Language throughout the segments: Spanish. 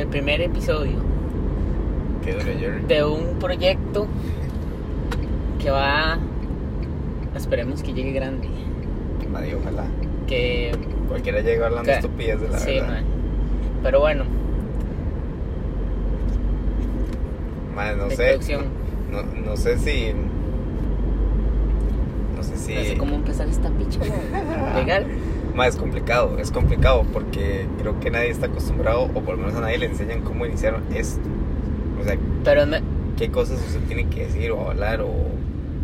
el primer episodio de un proyecto que va, esperemos que llegue grande, Madre, ojalá. que Cualquiera llega hablando ¿Qué? estupidez de la sí, verdad. pero bueno, no de sé. No, no sé si. No sé si. no sé cómo empezar esta picha, legal. Es complicado, es complicado porque creo que nadie está acostumbrado, o por lo menos a nadie le enseñan cómo iniciar esto. O sea, Pero me- qué cosas usted tiene que decir o hablar o,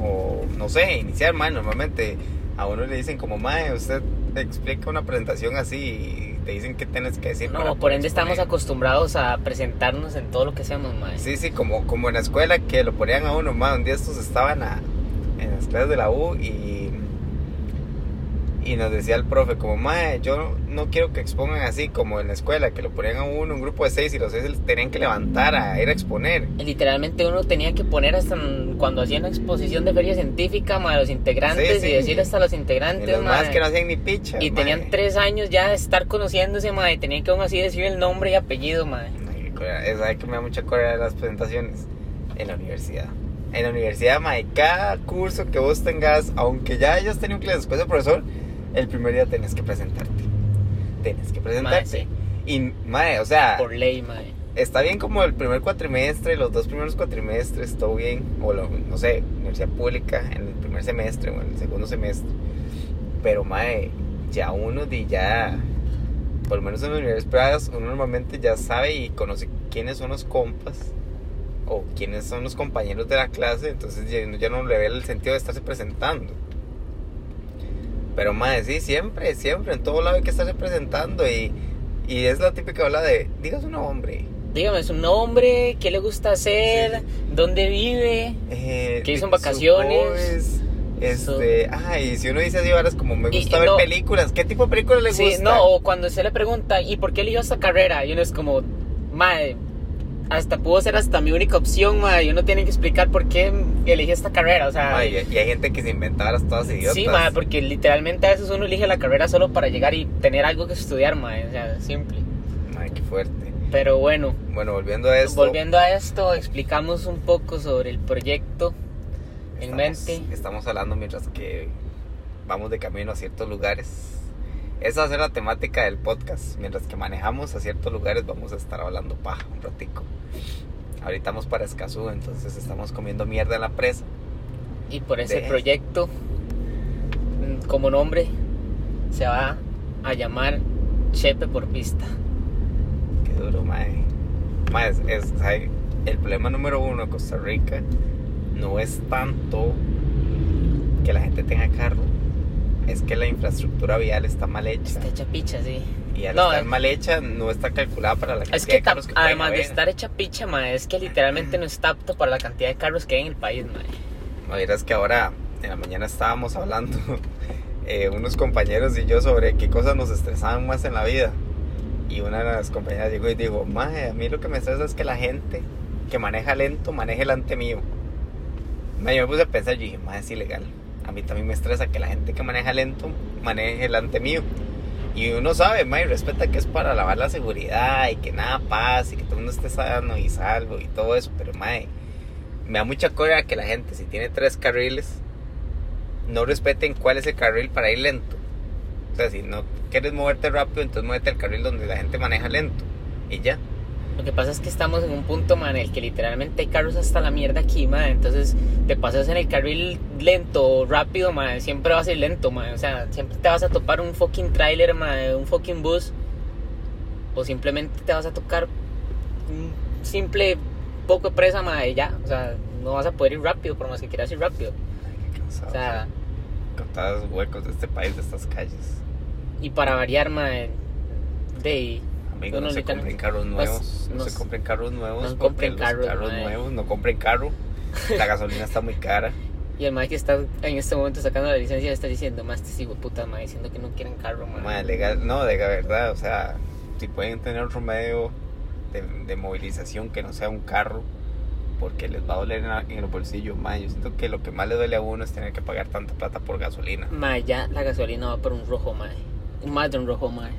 o no sé, iniciar, ma, normalmente a uno le dicen como, ma, usted explica una presentación así y te dicen qué tienes que decir. no, por ende exponer. estamos acostumbrados a presentarnos en todo lo que hacemos, mae. Sí, sí, como, como en la escuela que lo ponían a uno, ma, un día estos estaban a- en las clases de la U y, y nos decía el profe como, ma, yo no quiero que expongan así como en la escuela, que lo ponían a uno, un grupo de seis y los seis se tenían que levantar a ir a exponer. Literalmente uno tenía que poner hasta cuando hacía una exposición de feria científica, mae, a los integrantes Sí, sí. y decir hasta los Y integrantes, los más mae. que no hacían ni picha. Y tenían tres años ya de estar conociéndose, mae, y tenían que aún así decir el nombre y apellido, mae. Es ahí que me da mucha cólera de las presentaciones en la universidad. En la universidad, mae, cada curso que vos tengas, aunque ya hayas tenido clases después del profesor, el primer día tenés que presentarte. Tenés que presentarte. Y, mae, o sea, Por ley, mae. está bien como el primer cuatrimestre, los dos primeros cuatrimestres, todo bien. O, lo- no sé, universidad pública en el primer semestre o en el segundo semestre. Pero, mae, ya uno de ya, por lo menos en las universidades privadas, uno normalmente ya sabe y conoce quiénes son los compas o quiénes son los compañeros de la clase. Entonces ya, ya no le ve el sentido de estarse presentando. Pero, mae, sí, siempre, siempre, en todo lado hay que estarse presentando y, y es la típica habla de, digas un nombre. Dígame su nombre, qué le gusta hacer, Sí. dónde vive. Eh, ¿Qué hizo en vacaciones? Este, ay, si uno dice así, ahora es como me gusta y ver no- películas. ¿Qué tipo de películas le Sí, gusta? no, o cuando se le pregunta, ¿y por qué eligió esta carrera? Y uno es como, mae, hasta pudo ser hasta mi única opción, mae, y uno tiene que explicar por qué elegí esta carrera, o sea... Y hay gente que se inventa las todas idiotas. Sí, mae, porque literalmente a veces uno elige la carrera solo para llegar y tener algo que estudiar, mae, o sea, simple. Ay, qué fuerte. Pero bueno, Bueno, volviendo a esto. volviendo a esto, explicamos un poco sobre el proyecto en estamos, mente. Estamos hablando mientras que vamos de camino a ciertos lugares. Esa va a ser la temática del podcast. Mientras que manejamos a ciertos lugares, vamos a estar hablando paja un ratico. Ahorita vamos para Escazú, entonces estamos comiendo mierda en la presa. Y por ese de- proyecto, mm, como nombre, se va a llamar Chepe por pista. Qué duro, mae. Mae, es, es- el problema número uno de Costa Rica no es tanto que la gente tenga carro, es que la infraestructura vial está mal hecha. Está hecha picha, sí. Y al No, estar eh. mal hecha, no está calculada para la cantidad Es que de carros que además de estar hecha picha, es que literalmente no está apto para la cantidad de carros que hay en el país, mae. No, verás que ahora, en la mañana estábamos hablando, eh, unos compañeros y yo, sobre qué cosas nos estresaban más en la vida. Y una de las compañeras llegó y dijo, Mae, a mí lo que me estresa es que la gente que maneja lento maneje delante mío. Mae, yo me puse a pensar, yo dije, Mae, es ilegal. A mí también me estresa que la gente que maneja lento maneje delante mío. Y uno sabe, Mae, respeta que es para lavar la seguridad y que nada pase y que todo el mundo esté sano y salvo y todo eso. Pero, Mae, me da mucha cólera que la gente, si tiene tres carriles, no respeten cuál es el carril para ir lento. O sea, si no quieres moverte rápido, entonces muévete al carril donde la gente maneja lento. Y ya. Lo que pasa es que estamos en un punto, man, en el que literalmente hay carros hasta la mierda aquí, man. Entonces te pasas en el carril lento o rápido, man. Siempre vas a ir lento, man. O sea, siempre te vas a topar un fucking trailer, man, un fucking bus. O simplemente te vas a tocar un simple poco de presa, man, y ya. O sea, no vas a poder ir rápido por más que quieras ir rápido. Ay, qué cansado. O sea, Con todos los huecos de este país, de estas calles. y para variar, man, de Bueno, no se compren carros no- nuevos. No, no- se compren carros nuevos. no compren los carros, nuevos. No compren carro. La gasolina está muy cara. Y el mae que está en este momento sacando la licencia está diciendo más testigo puta mae diciendo que no quieren carro, mae. Mae, legal, no, de verdad, o sea, si pueden tener otro medio de, de movilización que no sea un carro, porque les va a doler en, la- en el bolsillo, mae, yo siento que lo que más le duele a uno es tener que pagar tanta plata por gasolina. Mae, ya la gasolina va por un rojo, mae. Más de un rojo, mae.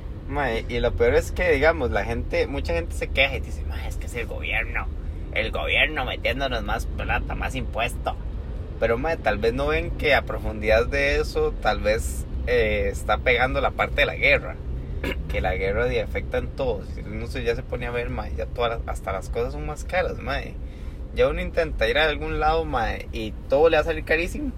Y lo peor es que, digamos, la gente, mucha gente se queja y dice, mae, es que es el gobierno. El gobierno metiéndonos más plata, más impuesto. Pero, mae, tal vez no ven que a profundidad de eso, tal vez eh, está pegando la parte de la guerra. Que la guerra afecta en todos. Ya se pone a ver, mae, ya todas hasta las cosas son más caras, mae. Ya uno intenta ir a algún lado, mae, y todo le va a salir carísimo.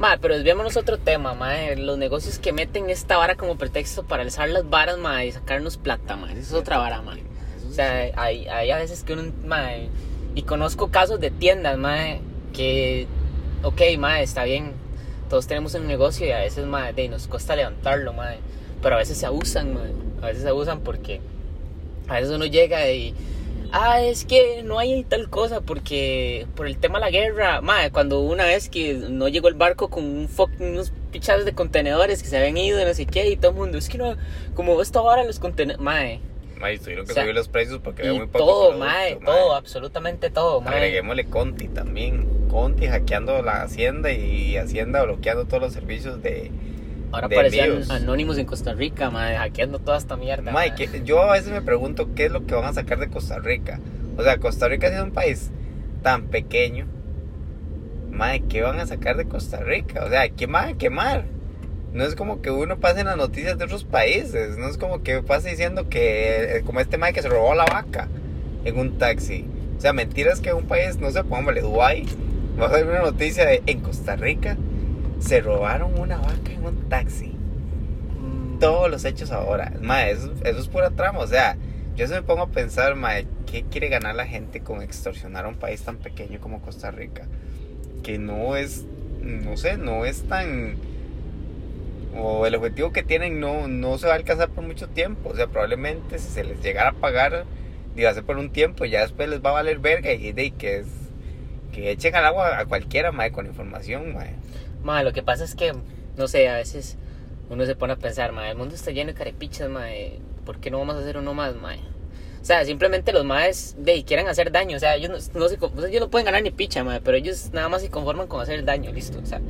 Madre, pero desviémonos otro tema, madre. Los negocios que meten esta vara como pretexto para alzar las varas, madre, y sacarnos plata, madre. Esa es otra vara, madre. O sea, hay, hay a veces que uno, madre, y conozco casos de tiendas, madre, que, ok, madre, está bien, todos tenemos un negocio y a veces, madre, de, nos cuesta levantarlo, madre, pero a veces se abusan, madre, a veces se abusan porque a veces uno llega y, ah, es que no hay tal cosa porque por el tema de la guerra, madre, cuando una vez que no llegó el barco con un fucking, unos pichados de contenedores que se habían ido, no sé qué, y todo el mundo, es que no, como esta hora los contenedores, madre. Mae, tuvieron que O sea, subir los precios porque había Y muy poco todo, producto, mae, mae. todo, absolutamente todo, mae. Agreguémosle Conti también. Conti hackeando la Hacienda y Hacienda bloqueando todos los servicios de... Ahora parecían anónimos en Costa Rica, mae, hackeando toda esta mierda. Que- yo a veces me pregunto qué es lo que van a sacar de Costa Rica. O sea, Costa Rica es un país tan pequeño. Mae, ¿qué van a sacar de Costa Rica? O sea, ¿qué van a quemar? No es como que uno pase en las noticias de otros países. No es como que pase diciendo que, eh, como este mae que se robó la vaca en un taxi. O sea, mentiras que un país, no sé, póngale Dubái. Va a haber una noticia de en Costa Rica se robaron una vaca en un taxi Mm, todos los hechos ahora. Mae, eso, eso es pura trama. O sea, yo se me pongo a pensar, mae, ¿qué quiere ganar la gente con extorsionar a un país tan pequeño como Costa Rica? Que no es, no sé, no es tan... O el objetivo que tienen no, no se va a alcanzar por mucho tiempo. O sea, probablemente si se les llegara a pagar, diga, ser por un tiempo, ya después les va a valer verga y de que es... Que echen al agua a cualquiera, mae, con información, mae. Mae, lo que pasa es que, no sé, a veces uno se pone a pensar, mae, el mundo está lleno de carepichas, mae, ¿por qué no vamos a hacer uno más, mae? O sea, simplemente los maes de quieren hacer daño, o sea, ellos no, no se, o sea, ellos no pueden ganar ni picha, mae, pero ellos nada más se conforman con hacer el daño, listo, o sea,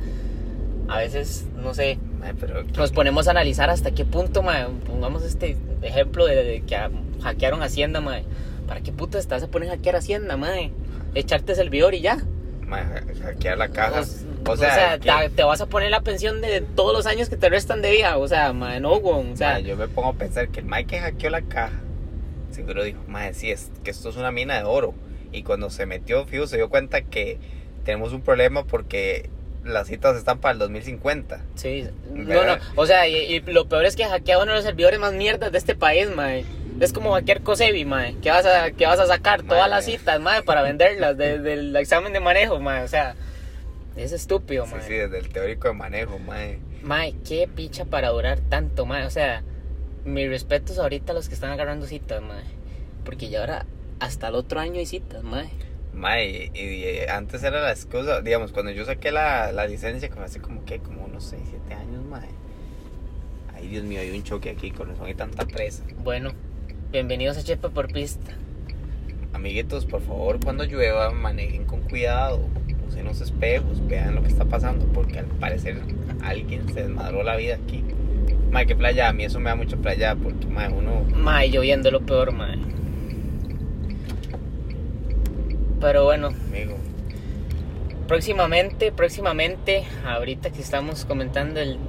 a veces, no sé, pero... nos ponemos a analizar hasta qué punto, mae, pongamos este ejemplo de, de que hackearon Hacienda, mae, ¿para qué puta estás a poner a hackear Hacienda, mae? Echarte servidor y ya. mae, hackear la caja. O sea, te, que- te vas a poner la pensión de todos los años que te restan de vida. O sea, mae, no. O sea, yo me pongo a pensar que el Mike que hackeó la caja, seguro dijo, madre, sí, es que esto es una mina de oro. Y cuando se metió, fijo, se dio cuenta que tenemos un problema porque las citas están para el 2050. sí. No, no. ¿Verdad? O sea, y, y lo peor es que hackea uno de los servidores más mierdas de este país, mae. Es como hackear Cosebi, mae. ¿Qué vas a, qué vas a sacar? Todas Mae. las citas, mae, para venderlas de- del examen de manejo, mae. O sea, es estúpido, Sí, mae. sí, desde el teórico de manejo, mae. Mae, qué picha para durar tanto, mae. O sea, mis respetos ahorita a los que están agarrando citas, mae. Porque ya ahora, hasta el otro año hay citas, mae. Mae, y, y antes era la excusa, digamos, cuando yo saqué la, la licencia, como hace como que, como unos 6, 7 años, mae. Ay, Dios mío, hay un choque aquí, con razón hay tanta presa. Bueno, bienvenidos a Chepa por Pista. Amiguitos, por favor, cuando llueva, manejen con cuidado. Usen los espejos, vean lo que está pasando, porque al parecer alguien se desmadró la vida aquí. Mae, qué playa, a mí eso me da mucha playa, porque mae, uno. Mae, lloviendo lo peor, mae. Pero bueno, Amigo, próximamente, próximamente, ahorita que estamos comentando el,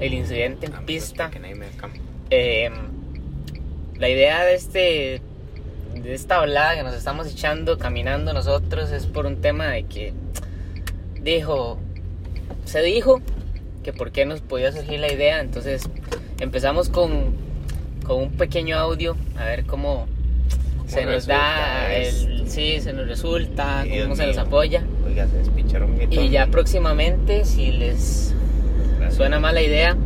el incidente en pista, nadie me eh, la idea de este de esta hablada que nos estamos echando caminando nosotros es por un tema de que dijo se dijo que por qué nos podía surgir la idea. Entonces empezamos con con un pequeño audio a ver cómo se nos da el sí se nos resulta Dios cómo se nos mío. apoya. Oiga, se despicharon un y ya próximamente si les suena mala idea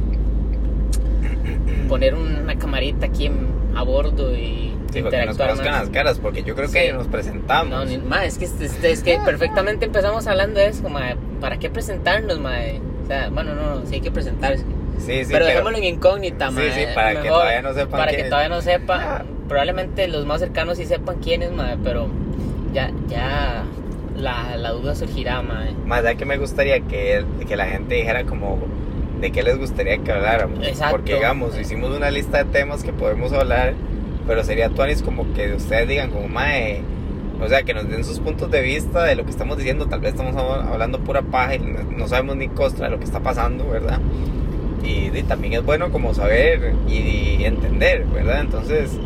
poner una camarita aquí en- a bordo y Sí, porque nos conozcan más. las caras, porque yo creo que Sí. nos presentamos. No, ni- ma, es que, es, que perfectamente empezamos hablando de eso, ma, ¿para qué presentarnos, ma? O sea, bueno, no, no, sí hay que presentarse. Sí, sí, pero dejémoslo en incógnita, Sí, ma. sí, para que todavía no sepan Para que todavía no sepa, Ah. probablemente los más cercanos sí sepan quién es, ma, pero ya, ya la, la duda surgirá, ma. Más allá que me gustaría que, que la gente dijera como de qué les gustaría que habláramos. Exacto. Porque, digamos, hicimos una lista de temas que podemos hablar, pero sería tuanis como que ustedes digan, como, mae, o sea, que nos den sus puntos de vista de lo que estamos diciendo. Tal vez estamos hablando pura paja y no sabemos ni costra de lo que está pasando, ¿verdad? Y, y también es bueno como saber y, y entender, ¿verdad? Entonces,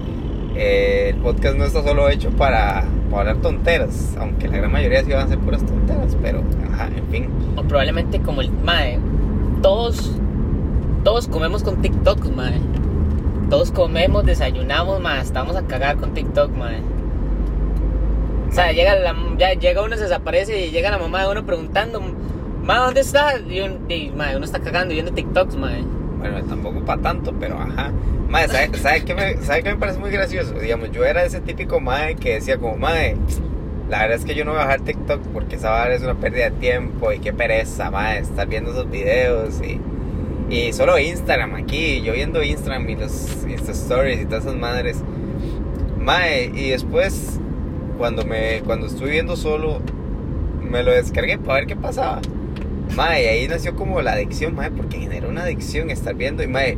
eh, el podcast no está solo hecho para, para hablar tonteras, aunque la gran mayoría sí van a ser puras tonteras, pero, ajá, en fin. O probablemente como el mae, todos todos comemos con TikTok, mae. Todos comemos, desayunamos, mae, estamos a cagar con TikTok, mae. O sea, llega la, ya llega uno se desaparece y llega la mamá de uno preguntando, "Ma, ¿dónde está?" Y, un- y, uno está cagando viendo TikToks, mae. Bueno, tampoco para tanto, pero ajá. Madre, ¿sabe, sabe qué me, ¿sabe me parece muy gracioso? Digamos, yo era ese típico madre que decía como, madre, la verdad es que yo no voy a bajar TikTok porque esa vara es una pérdida de tiempo y qué pereza, madre, estar viendo esos videos y, y solo Instagram aquí, yo viendo Instagram y los Insta Stories y todas esas madres. Madre, y después, cuando, me, cuando estuve viendo solo, me lo descargué para ver qué pasaba. Mae, ahí nació como la adicción, mae, porque generó una adicción estar viendo y mae,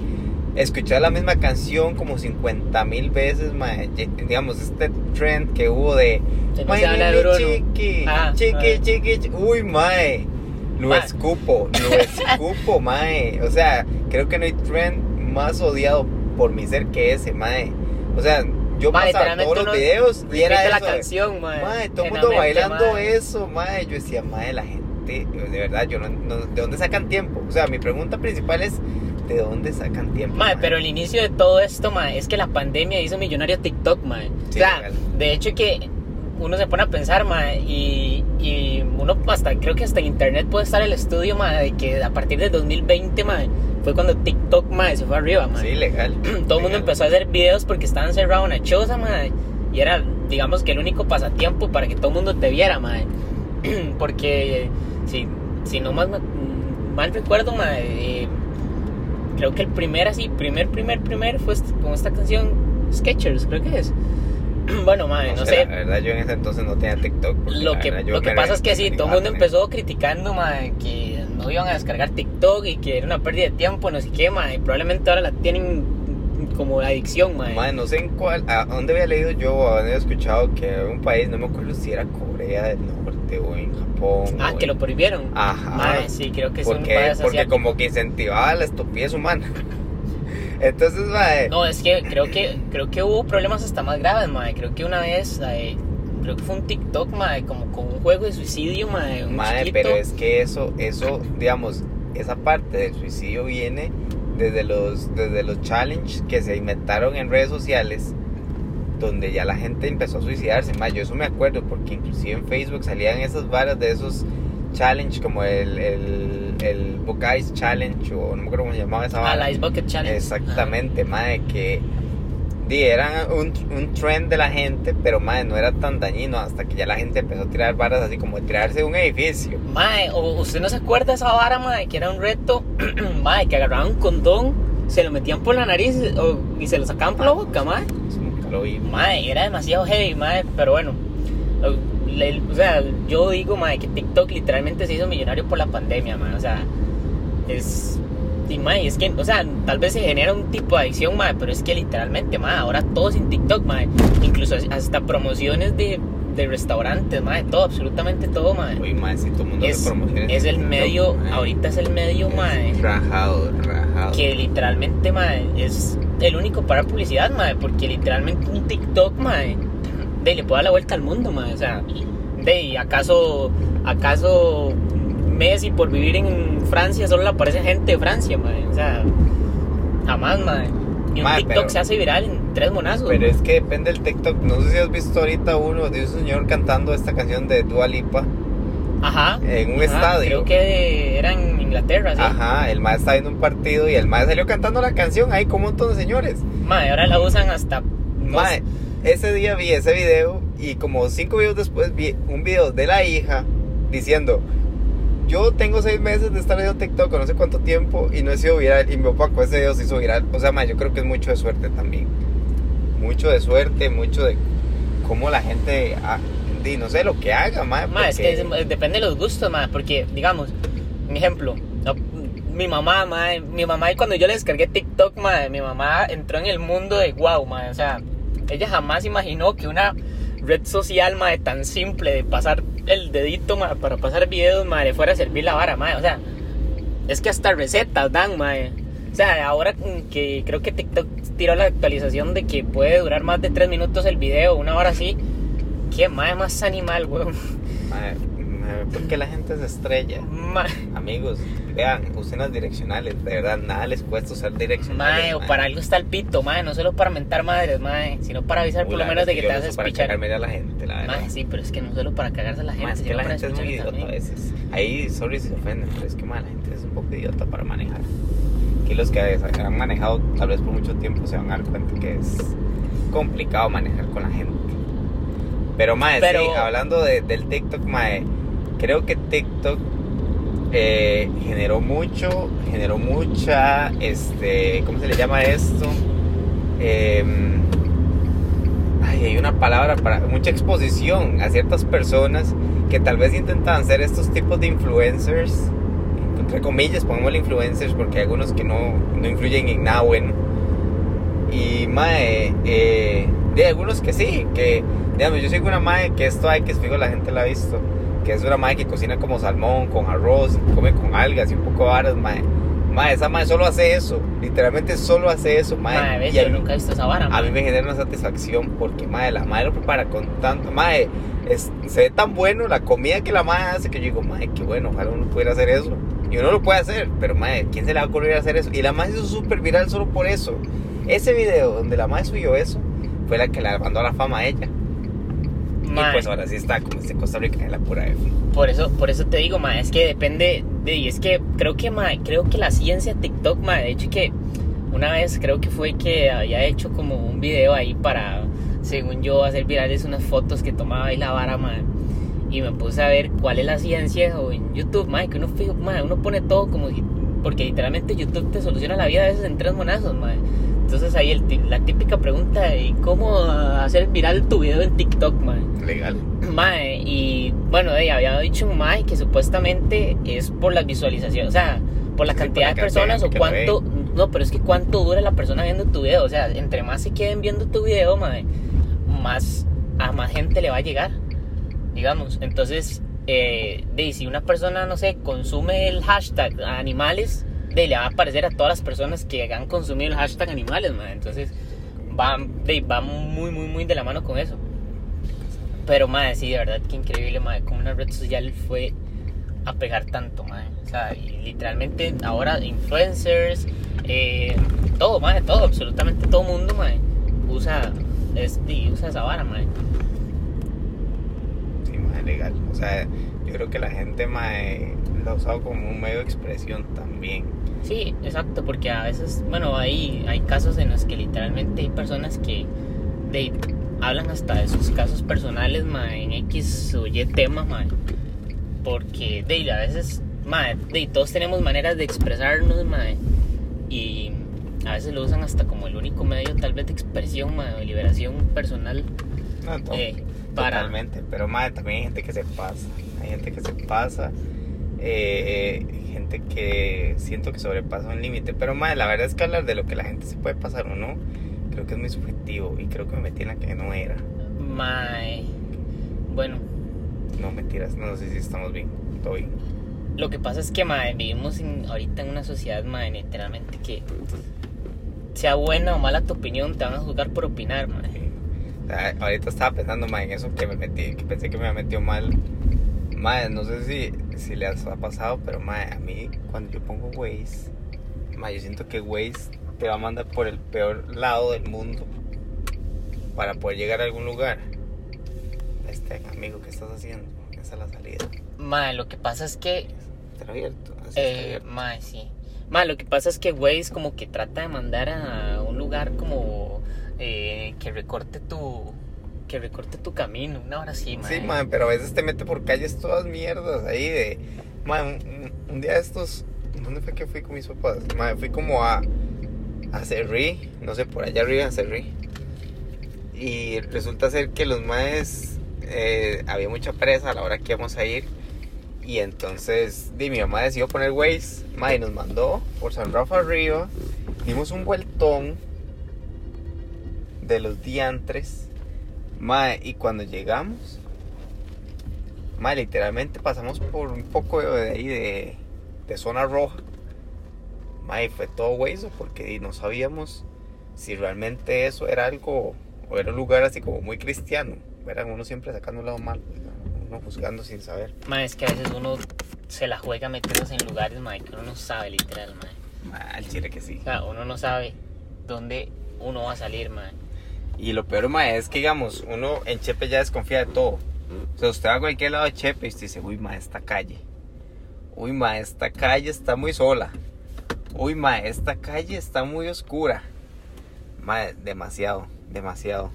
escuchar la misma canción como 50 mil veces, mae, digamos, este trend que hubo de no "Mae, se habla de nene, Bruno". chiqui, Ah, chiqui, ah. chiqui, chi-". uy, mae, lo escupo, lo escupo, mae, o sea, creo que no hay trend más odiado por mi ser que ese, mae, o sea, yo Mae, pasaba todos los videos y era la eso, de- canción, mae. Mae, todo el mundo la mente, bailando mae. eso, mae. Yo decía, mae, la gente, de verdad, yo no, no- ¿de dónde sacan tiempo? O sea, mi pregunta principal es, ¿de dónde sacan tiempo? Mae, pero el inicio de todo esto, mae, es que la pandemia hizo millonario TikTok, mae. Sí, o sea, legal. de hecho que uno se pone a pensar, mae, y, y uno hasta, creo que hasta en internet puede estar el estudio, mae, de que a partir de 2020, mae, fue cuando TikTok, mae, se fue arriba, mae. Sí, legal. todo el mundo legal. empezó a hacer videos porque estaban cerrados en la choza, mae. Y era, digamos que el único pasatiempo para que todo el mundo te viera, mae. porque si, si no más mal recuerdo, mae, eh, creo que el primer así, primer, primer, primer fue est- con esta canción Sketchers, creo que es. bueno, mae, no, sé. La verdad, yo en ese entonces no tenía TikTok. Lo que, verdad, lo que pasa es que sí, todo el mundo empezó criticando, mae, que no iban a descargar TikTok y que era una pérdida de tiempo, no sé qué, mae. y Probablemente ahora la tienen como adicción, mae. Mae, no sé en cuál, a dónde había leído yo o a dónde había escuchado que un país, no me acuerdo si era Corea del Norte o en Japón. Ah, o que en- lo prohibieron. Ajá. Mae, sí, creo que es un porque, país porque asiático. como que incentivaba la estupidez humana. Entonces, mae, No, es que creo que creo que hubo problemas hasta más graves, mae. Creo que una vez, eh, creo que fue un TikTok, mae, como con un juego de suicidio, mae. Un Mae, chiquito. pero es que eso, eso, digamos, esa parte del suicidio viene desde los, desde los challenges que se inventaron en redes sociales, donde ya la gente empezó a suicidarse. Mae, yo eso me acuerdo, porque inclusive en Facebook salían esas varas de esos challenge, como el, el, el Ice Challenge, o no me acuerdo cómo se llamaba esa Ah, la Ice Bucket Challenge. Exactamente, mae, que di, era un, un trend de la gente, pero mae, no era tan dañino hasta que ya la gente empezó a tirar varas así como tirarse de un edificio. O usted no se acuerda de esa vara, mae, que era un reto, mae, que agarraban un condón, se lo metían por la nariz o- y se lo sacaban por la boca, mae. Eso nunca lo vi. Mae, era demasiado heavy, mae, pero bueno. Le- o sea, yo digo, mae, que TikTok literalmente se hizo millonario por la pandemia, mae. O sea, es. Y mae, es que, o sea, tal vez se genera un tipo de adicción, mae, pero es que literalmente, mae, ahora todo sin TikTok, mae. Incluso hasta promociones de, de restaurantes, mae, todo, absolutamente todo, mae. Uy, mae, si todo el mundo Es, promociones es en el TikTok, medio, mae. ahorita es el medio, Es Rajado, rajado. que literalmente, mae, es el único para publicidad, mae, porque literalmente un TikTok, mae, de le puede dar la vuelta al mundo, mae, o sea, de acaso, acaso Messi por vivir en Francia solo le aparece gente de Francia, mae, o sea, jamás, mae. Y un Mae, TikTok pero- se hace viral en tres monazos. Pero es que depende del TikTok. No sé si has visto ahorita uno de un señor cantando esta canción de Dua Lipa Ajá. en un ajá, estadio. Creo que era en Inglaterra, sí. Ajá, el mae está viendo un partido y el mae salió cantando la canción ahí con un montón de señores. Mae, ahora la usan hasta. Mae, ese día vi ese video y como cinco videos después vi un video de la hija diciendo yo tengo seis meses de estar viendo TikTok no sé cuánto tiempo y no he sido viral y mi papá con ese video se hizo viral. O sea, mae, yo creo que es mucho de suerte también. Mucho de suerte, mucho de cómo la gente, ah, no sé, lo que haga. Ma, es porque- que es- depende de los gustos, ma, porque, digamos, un ejemplo, no, mi mamá, mae, mi mamá, y cuando yo le descargué TikTok, mae, mi mamá entró en el mundo de wow, mae, o sea, ella jamás imaginó que una red social, mae, tan simple de pasar el dedito, para pasar videos, mae, le fuera a servir la vara, mae, o sea, es que hasta recetas dan, mae. O sea, ahora que creo que TikTok tiró la actualización de que puede durar más de tres minutos el video, una hora así, qué mae más animal, weón. Mae, ¿por qué la gente se estrella? Amigos, vean, usen las direccionales, de verdad, nada les cuesta usar direccionales. Mae, o para algo está el pito, mae, no solo para mentar madres, mae, sino para avisar por lo Uy, menos de que te haces para pichar. cagarme a la gente, la verdad. Mae, sí, pero es que no solo para cagarse a la gente, Mae, es que la para gente es muy idiota a veces. Ahí, sorry si se ofenden, pero es que mae, la gente es un poco idiota para manejar. Aquí los que han manejado tal vez por mucho tiempo se van a dar cuenta que es complicado manejar con la gente. Pero mae, Pero- sí, hablando de- del TikTok, mae, creo que TikTok eh, generó mucho, generó mucha, este, ¿cómo se le llama esto? Em, ay, hay una palabra para mucha exposición a ciertas personas que tal vez intentan ser estos tipos de influencers, entre comillas, pongámosle influencers porque hay algunos que no, no influyen en nada bueno. Y mae, eh, de algunos que sí, que digamos, yo sigo una mae que esto hay que fijo la gente la ha visto, que es una mae que cocina como salmón, con arroz, come con algas y un poco de varas, mae. Mae, esa mae solo hace eso, literalmente solo hace eso. Mae, ves, Y a yo mí- nunca he visto esa vara, a mí me genera una satisfacción porque, madre, la madre lo prepara con tanto. Madre, es- se ve tan bueno la comida que la madre hace que yo digo, madre, qué bueno, ojalá uno pudiera hacer eso. Y uno lo puede hacer, pero, madre, ¿quién se le va a ocurrir hacer eso? Y la madre hizo súper viral solo por eso. Ese video donde la madre subió eso fue la que la mandó a la fama a ella. Mae. Y pues ahora sí está como este Costa Rica en la pura F. Por eso, por eso te digo, ma, es que depende de, y es que creo que, ma, creo que la ciencia TikTok, ma, de hecho que una vez creo que fue que había hecho como un video ahí para, según yo, hacer virales unas fotos que tomaba ahí la vara, ma, y me puse a ver cuál es la ciencia o en YouTube, ma, que uno ma, uno pone todo como si, porque literalmente YouTube te soluciona la vida a veces en tres monazos, ma. Entonces ahí el, la típica pregunta de cómo hacer viral tu video en TikTok, ma. Legal. Mae, y bueno, de había dicho un Mae que supuestamente es por las visualizaciones, o sea, por la Sí, cantidad por la de personas o cuánto, no, pero es que cuánto dura la persona viendo tu video, o sea, entre más se queden viendo tu video, Mae, más a más gente le va a llegar, digamos. Entonces, eh, de, si una persona, no sé, consume el hashtag animales, de, le va a aparecer a todas las personas que han consumido el hashtag animales, Mae. Entonces, va, de, va muy, muy, muy de la mano con eso. Pero, madre, sí, de verdad que increíble, madre, como una red social fue a pegar tanto, madre. O sea, y literalmente ahora influencers, eh, todo, madre, todo, absolutamente todo mundo, madre, usa, es, y usa esa vara, madre. Sí, mae, legal. O sea, yo creo que la gente, mae, lo ha usado como un medio de expresión también. Sí, exacto, porque a veces, bueno, hay, hay casos en los que literalmente hay personas que de, hablan hasta de sus casos personales, madre, en X o Y tema, madre. Porque de, a veces, madre, de, todos tenemos maneras de expresarnos, madre. Y a veces lo usan hasta como el único medio tal vez de expresión, madre, de liberación personal. No, to- eh, para, Totalmente, pero madre, también hay gente que se pasa. Hay gente que se pasa. eh, gente que siento que sobrepasa un límite. Pero madre, la verdad es que hablar de lo que la gente se puede pasar o no, creo que es muy subjetivo. Y creo que me metí en la que no era. madre. Bueno, No mentiras, no sé si estamos bien. Todo bien. Lo que pasa es que, mae, vivimos en- ahorita en una sociedad, mae, literalmente que sea buena o mala tu opinión, te van a juzgar por opinar, mae. Sí. O sea, ahorita estaba pensando más en eso que me metí, que pensé que me había metido mal. Madre, no sé si, si les ha pasado, pero madre, a mí cuando yo pongo Waze, madre, yo siento que Waze te va a mandar por el peor lado del mundo para poder llegar a algún lugar. Este amigo, ¿qué estás haciendo? Esa es la salida. Mae, lo que pasa es que, Está abierto. Así está eh, abierto. mae, sí. Mae, lo que pasa es que Waze como que trata de mandar a un lugar como eh, que recorte tu, que recorte tu camino, una hora sí, mae. Sí, madre, pero a veces te mete por calles todas mierdas ahí de... Madre, un, día de estos... ¿Dónde fue que fui con mis papás? Madre, fui como a... A Cerrí, no sé, por allá arriba, a Cerrí. Y resulta ser que los maes... eh, había mucha presa a la hora que íbamos a ir. Y entonces, di, mi mamá decidió poner Waze, ma, y nos mandó por San Rafa arriba. Dimos un vueltón de los diantres. Ma, y cuando llegamos, ma, literalmente pasamos por un poco de ahí de, de zona roja. Ma, y fue todo hueso porque no sabíamos si realmente eso era algo o era un lugar así como muy cristiano. Eran uno siempre sacando un lado mal, uno juzgando sin saber. Ma, es que a veces uno se la juega metiéndose en lugares, ma, que uno no sabe literal, ma. Ma, al chile que sí. O sea, uno no sabe dónde uno va a salir, ma. Y lo peor, ma, es que digamos, uno en Chepe ya desconfía de todo. O sea, usted va a cualquier lado de Chepe y usted dice, uy, ma, esta calle. Uy, ma, esta calle está muy sola. Uy, ma, esta calle está muy oscura. Ma, demasiado, demasiado.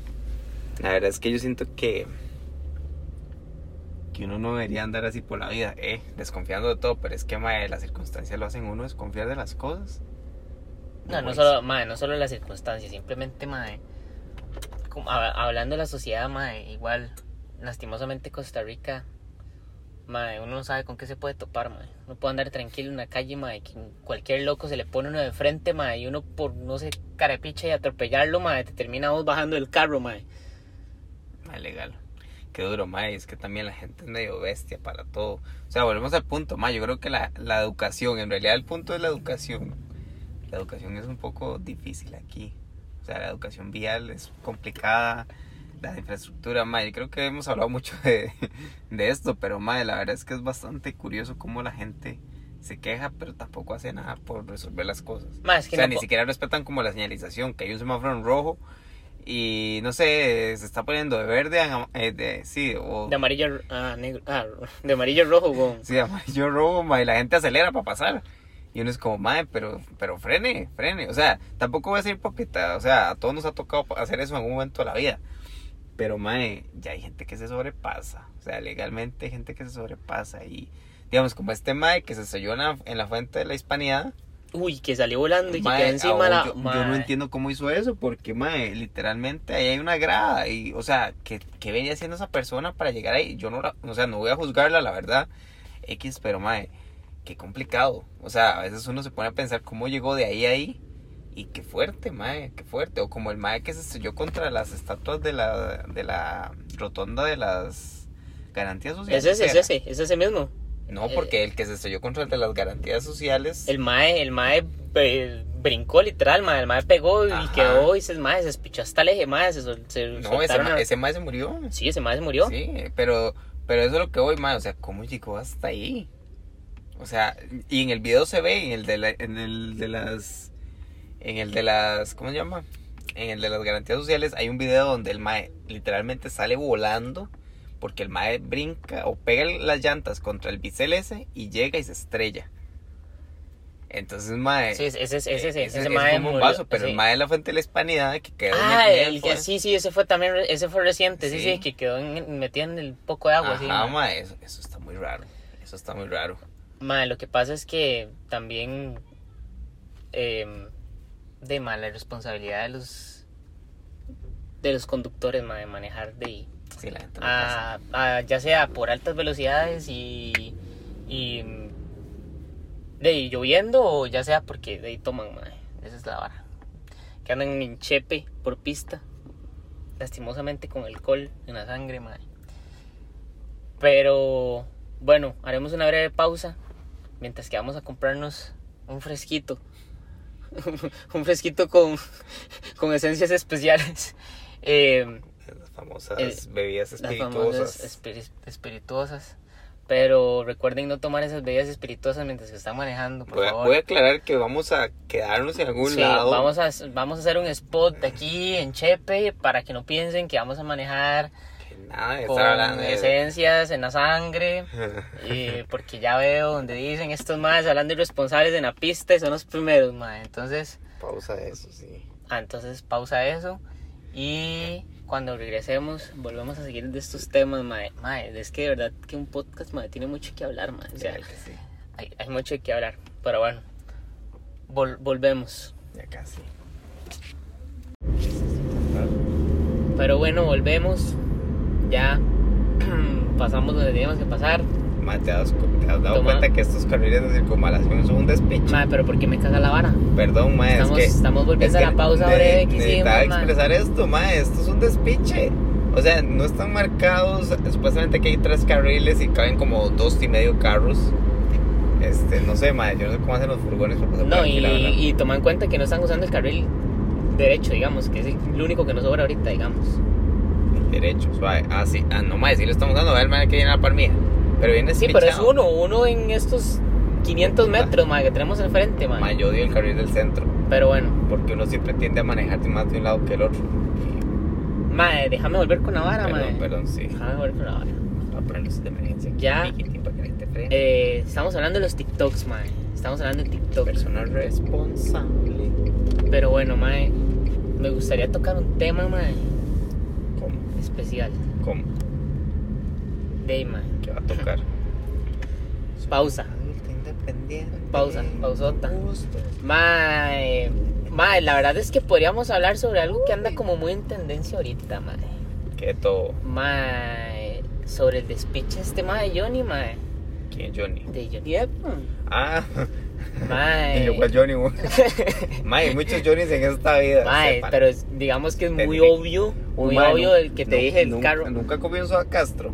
La verdad es que yo siento que que uno no debería andar así por la vida, eh, desconfiando de todo, pero es que ma, las circunstancias lo hacen uno desconfiar de las cosas. No, no solo, ma, no solo las circunstancias, simplemente, ma, hablando de la sociedad, ma, igual, lastimosamente Costa Rica, ma, uno no sabe con qué se puede topar, ma. Uno puede andar tranquilo en una calle, ma, y que cualquier loco se le pone uno de frente, ma, y uno por, no sé, carepicha y atropellarlo, ma, te termina vos bajando del carro, ma. Ma, legal. Qué duro, ma, y es que también la gente es medio bestia para todo. O sea, volvemos al punto, ma, yo creo que la, la educación, en realidad el punto es la educación. La educación es un poco difícil aquí. Sea, la educación vial es complicada, la infraestructura, ma, yo creo que hemos hablado mucho de, de esto, pero, ma, la verdad es que es bastante curioso cómo la gente se queja, pero tampoco hace nada por resolver las cosas. Ma, es que O sea, no ni siquiera respetan como la señalización, que hay un semáforo en rojo y no sé, se está poniendo de verde, a eh, de, sí, o De amarillo, ah, negro, ah, de amarillo rojo, con... sí, amarillo rojo, ma, y la gente acelera para pasar. Y uno es como, madre, pero, pero frene, frene. O sea, tampoco voy a ser hipócrita. O sea, a todos nos ha tocado hacer eso en algún momento de la vida. Pero, madre, ya hay gente que se sobrepasa. O sea, legalmente hay gente que se sobrepasa. Y, digamos, como este madre que se estrelló en la, en la fuente de la hispanidad. Uy, que salió volando y que quedó encima la... yo, yo no entiendo cómo hizo eso, porque, mae, literalmente ahí hay una grada. Y, o sea, ¿qué, qué venía haciendo esa persona para llegar ahí? Yo no la, o sea, no voy a juzgarla, la verdad. X, pero, mae, qué complicado. O sea, a veces uno se pone a pensar cómo llegó de ahí a ahí. Y qué fuerte, mae, qué fuerte. O como el mae que se estrelló contra las estatuas de la, de la rotonda de las garantías sociales. Es ese, es ese, es ese mismo. No, porque el que se estrelló contra el de las garantías sociales. El mae, el mae eh, brincó literal, mae. El mae pegó y Ajá. quedó y se, mae, se espichó hasta el eje, mae. Se, sol- se no, ese, a- ese mae se murió. Sí, ese mae se murió. Sí, pero, pero eso es lo que voy, más, o sea, ¿cómo llegó hasta ahí? O sea, y en el video se ve, en el de, la- en el de las, en el de las, ¿cómo se llama? En el de las garantías sociales hay un video donde el mae literalmente sale volando porque el mae brinca o pega las llantas contra el bisel ese y llega y se estrella. Entonces, mae, Sí, ese, ese, ese, ese, ese- ese mae fue un bombazo, pero sí. el mae de la fuente de la hispanidad que quedó Ah, metido el que, sí, sí, ese fue también, ese fue reciente, sí, Sí. sí, que quedó en- metido en el poco de agua, sí. Ajá, mae. mae, eso, eso está muy raro. Eso está muy raro. Mae, lo que pasa es que también eh, de mala responsabilidad de los de los conductores, mae, de manejar de Sí, la pasa. a, a- ya sea por altas velocidades y, y de lloviendo o ya sea porque de ahí toman, mae. Esa es la vara. Que andan en chepe por pista, lastimosamente con alcohol en la sangre, mae. Pero bueno, haremos una breve pausa mientras que vamos a comprarnos un fresquito. un fresquito con, con esencias especiales. Eh, Las famosas Eh, bebidas las famosas espirituosas. espiri- espirituosas. Pero recuerden no tomar esas bebidas espirituosas mientras que están manejando, por Voy favor. voy a aclarar que vamos a quedarnos en algún Sí, lado. vamos a, vamos a hacer un spot aquí en Chepe para que no piensen que vamos a manejar nada con hablando de... esencias en la sangre. eh, porque ya veo donde dicen estos más hablando irresponsables en la pista y son los primeros, mae. Entonces, Pausa eso, sí. ah, entonces pausa eso. Y cuando regresemos, volvemos a seguir de estos temas, mae. Mae, es que de verdad que un podcast, mae, tiene mucho que hablar, mae. O sea, Ya que sí. hay, hay mucho que hablar. Pero bueno, vol- volvemos. Ya casi. Pero bueno, volvemos. Ya pasamos donde teníamos que pasar. Mae, ¿te has, te has dado Toma. cuenta que estos carriles de circunvalación son un despiche? Mae, pero ¿por qué me caga la vara? Perdón, mae, Estamos, es que... estamos volviendo es a la pausa ne- breve que hicimos, expresar esto, mae, esto es un despiche. O sea, no están marcados, supuestamente que hay tres carriles y caben como dos y medio carros. Este, no sé, mae, yo no sé cómo hacen los furgones para pasar por No, aquí, y, la y toma en cuenta que no están usando el carril derecho, digamos, que es el único que nos sobra ahorita, digamos. Derecho, suave. Ah, sí. Ah, no, mae, sí lo estamos dando. Ve el mae que viene a la par mía. Pero viene Sí, pero es uno, uno en estos 500 metros, mae, que tenemos al frente, mae. Mae, yo odio el carril del centro. Pero bueno, Porque uno siempre tiende a manejar más de un lado que el otro. mae, déjame volver con la vara, mae. Perdón, perdón, sí. Déjame volver con la vara. Voy a poner luces de emergencia. Ya. Para que frene. Eh, estamos hablando de los TikToks, mae. Estamos hablando de TikTok. Persona responsable. Pero bueno, mae, me gustaría tocar un tema, ¿Cómo? Especial. ¿Cómo? De ahí, mae. ¿Qué va a tocar? Pausa. Pausa, pausota. Mae, mae, la verdad es que podríamos hablar sobre algo que anda como muy en tendencia ahorita, mae. ¿Qué todo? Mae, sobre el despiche este mae de Johnny, mae. ¿Quién Johnny? De Johnny Depp. Ah, Mae. el Johnny. Mae, muchos Johnnys en esta vida. Mae, sepan. pero digamos que es muy obvio, muy Mae, obvio el que te dije el nunca, carro. Nunca comí un soda Castro.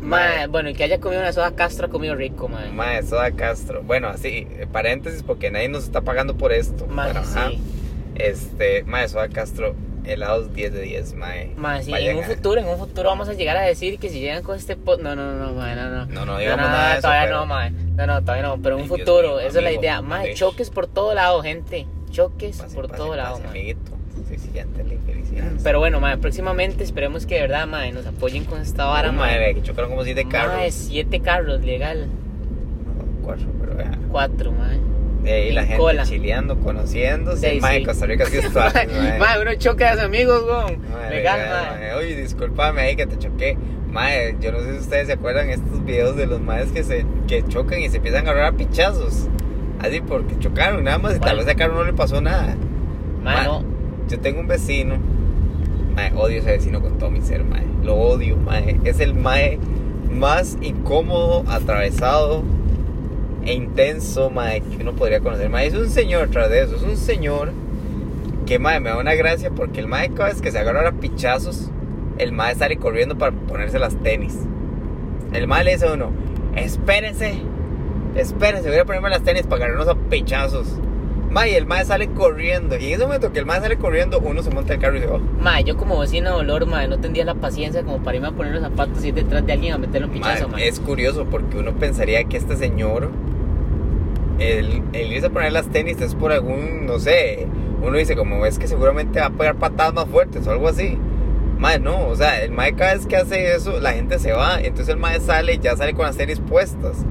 Mae, bueno, el que haya comido una soda Castro ha comido rico, mae. Mae, soda Castro. Bueno, así, eh, paréntesis, porque nadie nos está pagando por esto. Mae, Bueno, ajá. sí. Este, mae, soda Castro, helados 10 de 10, mae. Mae, sí, Vayan en un a- futuro, en un futuro vamos a llegar a decir que si llegan con este pod... No, no, no, no, mae, no, no. No, no digamos nada de eso, todavía pero- no, mae. No, no, todavía no, pero en un Ay, Dios futuro, mío, esa es la amigo, idea. Mae, choques por todo lado, gente. Choques por todo lado, mae. amiguito. Ya entendí, felicidades. Pero bueno, mae, próximamente esperemos que de verdad, mae, nos apoyen con esta vara, Oh, mae. mae, que chocaron como 7 carros. Mae, siete carros, legal. No, cuatro, pero vea. Cuatro, mae. De ahí la En gente cola. chileando, conociéndose. Sí, mae, sí. Costa Rica sí es fácil, mae. Mae, uno choca a sus amigos, weón. Legal, mae. Oye, discúlpame ahí que te choqué. Mae, yo no sé si ustedes se acuerdan estos videos de los maes que se que chocan y se empiezan a agarrar a pichazos. Así porque chocaron nada más y ¿Cuál? tal vez a carro no le pasó nada. Mae, Mae, no. Yo tengo un vecino. Odio ese vecino con todo mi ser. Lo odio, mae. Es el más incómodo, atravesado e intenso, mae, que uno podría conocer. Mae, es un señor tras de eso. Es un señor que, me da una gracia porque el mae cada vez que se agarra a pichazos, el mae sale corriendo para ponerse las tenis. El mae le dice a uno, espérese, espérese, voy a ponerme las tenis para agarrarnos a pichazos. Mae, y el mae sale corriendo. Y en ese momento que el mae sale corriendo, uno se monta el carro y se va. Mae, yo como vecino de olor, mae, no tendría la paciencia como para irme a poner los zapatos y ir detrás de alguien a meterle un pichazo, mae. es curioso porque uno pensaría que este señor, el, el irse a poner las tenis es por algún, no sé, uno dice como es que seguramente va a pegar patadas más fuertes o algo así. Mae, no, o sea, el mae cada vez que hace eso, la gente se va. Entonces el mae sale y ya sale con las tenis puestas.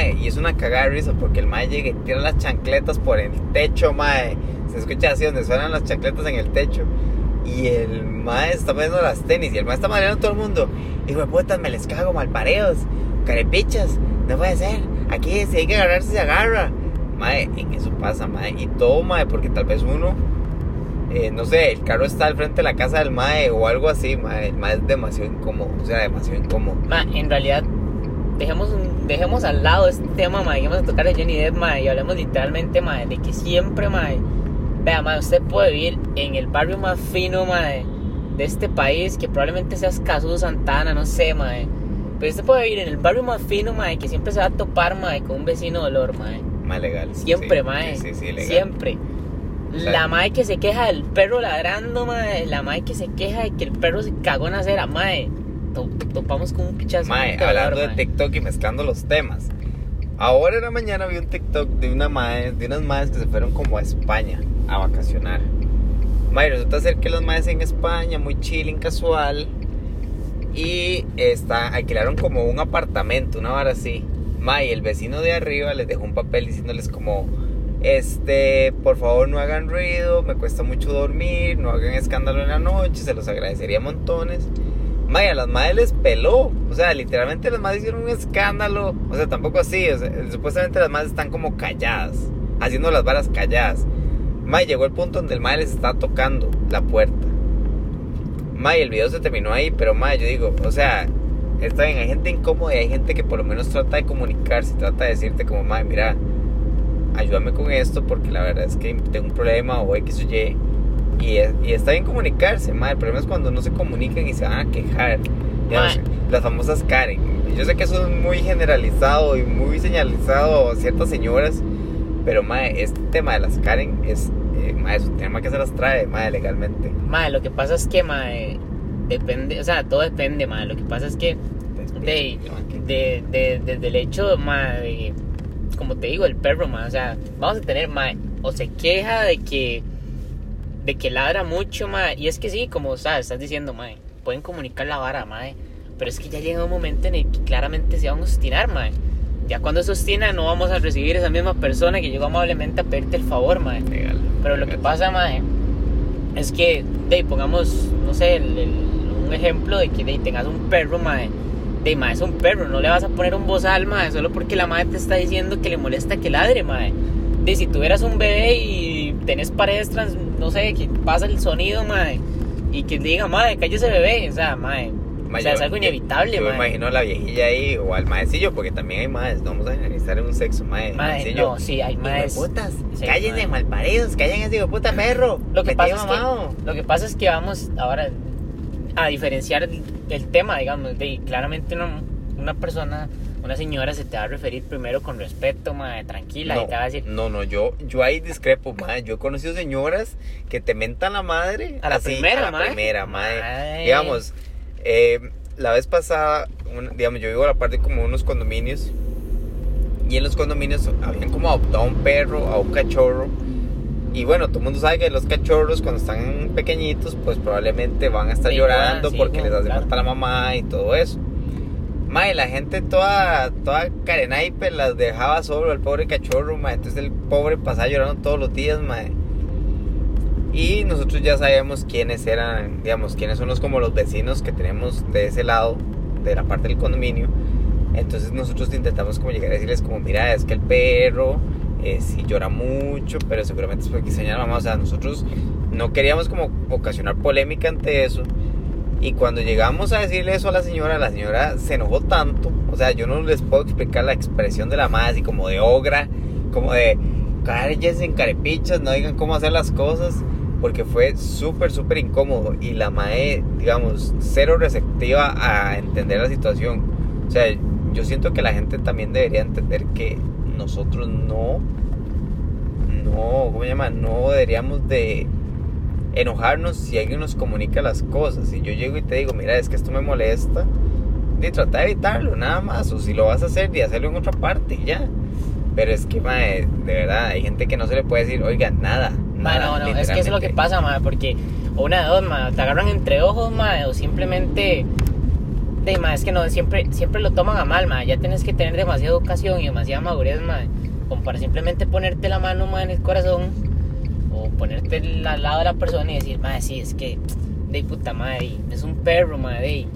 Y es una cagada de risa porque el mae llega y tira las chancletas por el techo, mae. Se escucha así donde suenan las chancletas en el techo. Y el mae está poniendo las tenis y el mae está mareando a todo el mundo. Hijo de putas, me les cago, malpareos, carepichas, no puede ser. Aquí si hay que agarrarse, se agarra. Mae, en eso pasa, mae. Y todo, mae, porque tal vez uno, eh, no sé, el carro está al frente de la casa del mae o algo así, mae. El mae es demasiado incómodo, o sea, demasiado incómodo. Mae, en realidad, dejemos, un- dejemos al lado este tema, mae, y vamos a tocar a Johnny Depp, mae, y hablemos literalmente, mae, de que siempre, mae, vea, mae, usted puede vivir en el barrio más fino, mae, de este país, que probablemente sea Escazú, Santana, no sé, mae, pero usted puede vivir en el barrio más fino, mae, que siempre se va a topar, mae, con un vecino de olor, mae. Mae legal. Siempre, sí, mae. Sí, sí, sí, legal. Siempre. O sea- La mae que se queja del perro ladrando, mae. La mae que se queja de que el perro se cagó en la acera, mae. To- to- topamos con un pichazo. Mae, hablando de. TikTok y mezclando los temas. Ahora en la mañana vi un TikTok de una mae, de unas madres que se fueron como a España a vacacionar. Mae, resulta ser que las madres en España, muy chilling, casual. Y está, alquilaron como un apartamento, una vara así. Mae, el vecino de arriba les dejó un papel diciéndoles como, este, por favor no hagan ruido, me cuesta mucho dormir, no hagan escándalo en la noche, se los agradecería montones. Mae, a las madres les peló. O sea, literalmente las madres hicieron un escándalo. O sea, tampoco así. O sea, supuestamente las madres están como calladas. Haciendo las varas calladas. Mae, llegó el punto donde el madre les está tocando la puerta. Mae, el video se terminó ahí, pero mae, yo digo, o sea, está bien, hay gente incómoda y hay gente que por lo menos trata de comunicarse, trata de decirte como, madre, mira, ayúdame con esto porque la verdad es que tengo un problema o X o Y. Y, y está bien comunicarse, madre. El problema es cuando no se comunican y se van a quejar. Las famosas Karen. Yo sé que eso es muy generalizado y muy señalizado a ciertas señoras. Pero, madre, este tema de las Karen es, eh, mae, es un tema que se las trae, madre, legalmente. Mae, lo que pasa es que, mae, depende, o sea, todo depende, mae. Lo que pasa es que, de, de, de- desde el hecho, mae, de- como te digo, el perro, mae, o sea, vamos a tener, mae, o se queja de que, de que ladra mucho, mae, y es que sí, como, sabes, estás diciendo, mae, pueden comunicar la vara, mae, pero es que ya llega un momento en el que claramente se van a obstinar, mae. Ya cuando se obstina no vamos a recibir esa misma persona que llegó amablemente a pedirte el favor, mae. Legal. Pero lo que pasa, mae, es que, de, pongamos, no sé, el- el- un ejemplo de que de, tengas un perro, mae. De, mae, es un perro, no le vas a poner un bozal, mae, solo porque la madre te está diciendo que le molesta que ladre, mae. De, si tuvieras un bebé y tenés paredes trans, no sé, que pasa el sonido, mae, y que diga, mae, cállese bebé, o sea, mae. Ma, o sea, yo- es algo inevitable, Yo me mae. imagino a la viejilla ahí o al maecillo, porque también hay maes, no vamos a generalizar en un sexo, mae. Mae, no, sí, hay maes. putas, Sí, cállense, malparidos, hijo de puta perro. Lo que, pasa es que, lo que pasa es que vamos ahora a diferenciar el, el tema, digamos, de claramente una, una persona, una señora se te va a referir primero con respeto, mae, tranquila, y te va a decir, no, no, yo, yo ahí discrepo, mae. Yo he conocido señoras que te mentan la madre. A la así, primera, a la mae. primera. Mae. Digamos, eh, la vez pasada, un- digamos, yo vivo a la parte como unos condominios. Y en los condominios habían como adoptado a un perro, a un cachorro. Y bueno, todo el mundo sabe que los cachorros cuando están pequeñitos, pues probablemente van a estar Sí, llorando sí, porque les hace claro. falta la mamá y todo eso. Mae, la gente toda, toda carenaipe las dejaba solo al pobre cachorro, mae. Entonces el pobre pasaba llorando todos los días, mae. Y nosotros ya sabemos quiénes eran, digamos, quiénes son los como los vecinos que tenemos de ese lado, de la parte del condominio. Entonces nosotros intentamos como llegar a decirles como, mira, es que el perro eh, sí llora mucho, pero seguramente es porque la mamá. O sea, nosotros no queríamos como ocasionar polémica ante eso. Y cuando llegamos a decirle eso a la señora, la señora se enojó tanto. O sea, yo no les puedo explicar la expresión de la madre, así como de ogra, como de cállense en carepichas, no digan cómo hacer las cosas. Porque fue súper, súper incómodo. Y la mae, digamos, cero receptiva a entender la situación. O sea, yo siento que la gente también debería entender que nosotros no, no, ¿cómo se llama? No deberíamos de enojarnos si alguien nos comunica las cosas. Si yo llego y te digo, mira, es que esto me molesta, de tratar de evitarlo, nada más. O si lo vas a hacer, de hacerlo en otra parte, y ya. Pero es que, mae, de verdad, hay gente que no se le puede decir, oiga, nada. nada no, no, es que eso es lo que pasa, mae, porque una de dos, mae, te agarran entre ojos, mae, o simplemente, de, mae, es que no, siempre, siempre lo toman a mal, mae, ya tienes que tener demasiada educación y demasiada madurez, mae, como para simplemente ponerte la mano, mae, en el corazón, ponerte al lado de la persona y decir, mae, sí, es que, de puta madre, es un perro, mae,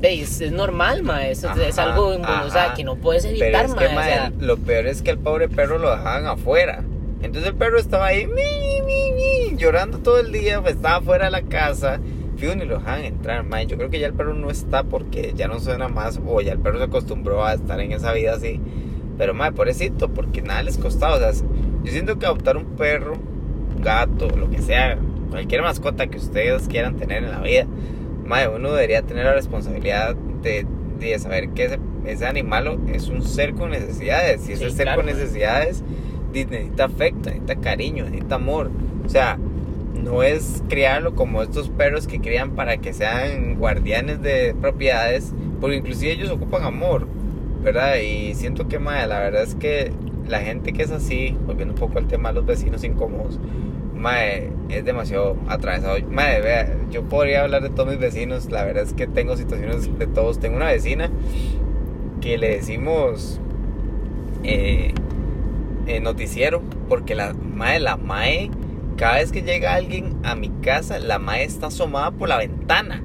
de, es, es normal, eso es, algo, o sea, ajá. que no puedes Pero evitar, es que, mae, o mae, sea, lo peor es que el pobre perro lo dejaban afuera. Entonces el perro estaba ahí, mi, mi, mi, llorando todo el día, pues estaba fuera de la casa. Fijo, ni lo dejaban entrar, mae. Yo creo que ya el perro no está porque ya no suena más, o ya el perro se acostumbró a estar en esa vida así. Pero, mae, pobrecito, porque nada les costaba. O sea, yo siento que adoptar un perro, un gato, lo que sea, cualquier mascota que ustedes quieran tener en la vida, mae, uno debería tener la responsabilidad de, de saber que ese, ese animal es un ser con necesidades. Si ese Sí, ser claro, con necesidades necesita afecto, necesita cariño, necesita amor. O sea, no es criarlo como estos perros que crían para que sean guardianes de propiedades, porque inclusive ellos ocupan amor, ¿verdad? Y siento que, mae, la verdad es que la gente que es así, volviendo un poco al tema de los vecinos incómodos, mae, es demasiado atravesado. Mae, vea, yo podría hablar de todos mis vecinos, la verdad es que tengo situaciones de todos. Tengo una vecina que le decimos eh, eh, noticiero, porque la mae, la mae, cada vez que llega alguien a mi casa, la mae está asomada por la ventana.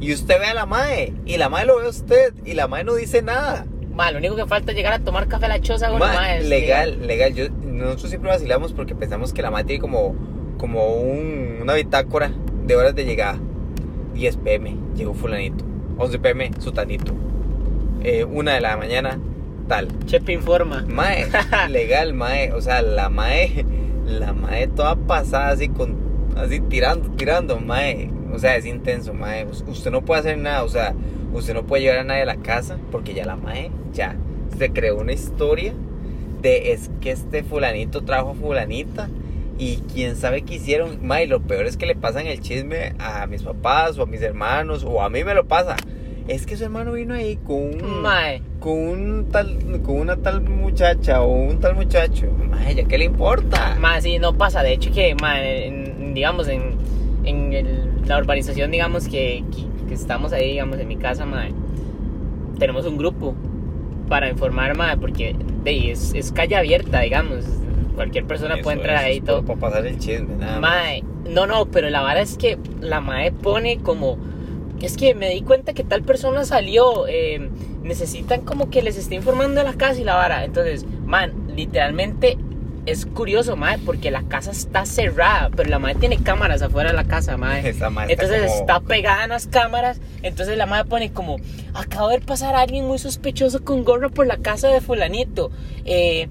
Y usted ve a la mae, y la mae lo ve a usted, y la mae no dice nada. Mae, lo único que falta es llegar a tomar café a la choza, bueno, Ma, mae, es- legal, legal. Yo, nosotros siempre vacilamos porque pensamos que la mae tiene como, como un- una bitácora de horas de llegada. 10 pm, llegó fulanito. 11 pm, sutanito. Eh, una de la mañana, tal. Chepe informa. Mae, legal, mae. O sea, la mae, la mae toda pasada así con, así tirando, tirando, mae. O sea, es intenso, mae. Us- Usted no puede hacer nada, o sea, usted no puede llevar a nadie a la casa porque ya la mae, ya, se creó una historia de es que este fulanito trajo a fulanita y quién sabe qué hicieron. Mae, lo peor es que le pasan el chisme a mis papás o a mis hermanos o a mí me lo pasa. Es que su hermano vino ahí con un Mae. con un tal con una tal muchacha o un tal muchacho. Mae, ¿ya qué le importa? Más sí, no pasa. De hecho, que, ma, en- digamos, en, en el- la urbanización, digamos, que, que, que estamos ahí, digamos, en mi casa, ma, tenemos un grupo para informar, ma, porque de, es, es calle abierta, digamos. Cualquier persona Eso puede entrar ahí y es todo. Para pasar el chisme, nada. Mae, no, no, pero la vara es que la mae pone como. Es que me di cuenta que tal persona salió. eh, necesitan como que les esté informando de la casa y la vara. Entonces, man, literalmente es curioso, mae, porque la casa está cerrada, pero la mae tiene cámaras afuera de la casa, mae. Entonces como- está pegada en las cámaras. Entonces la madre pone como: Acabo de pasar a alguien muy sospechoso con gorra por la casa de Fulanito. Eh,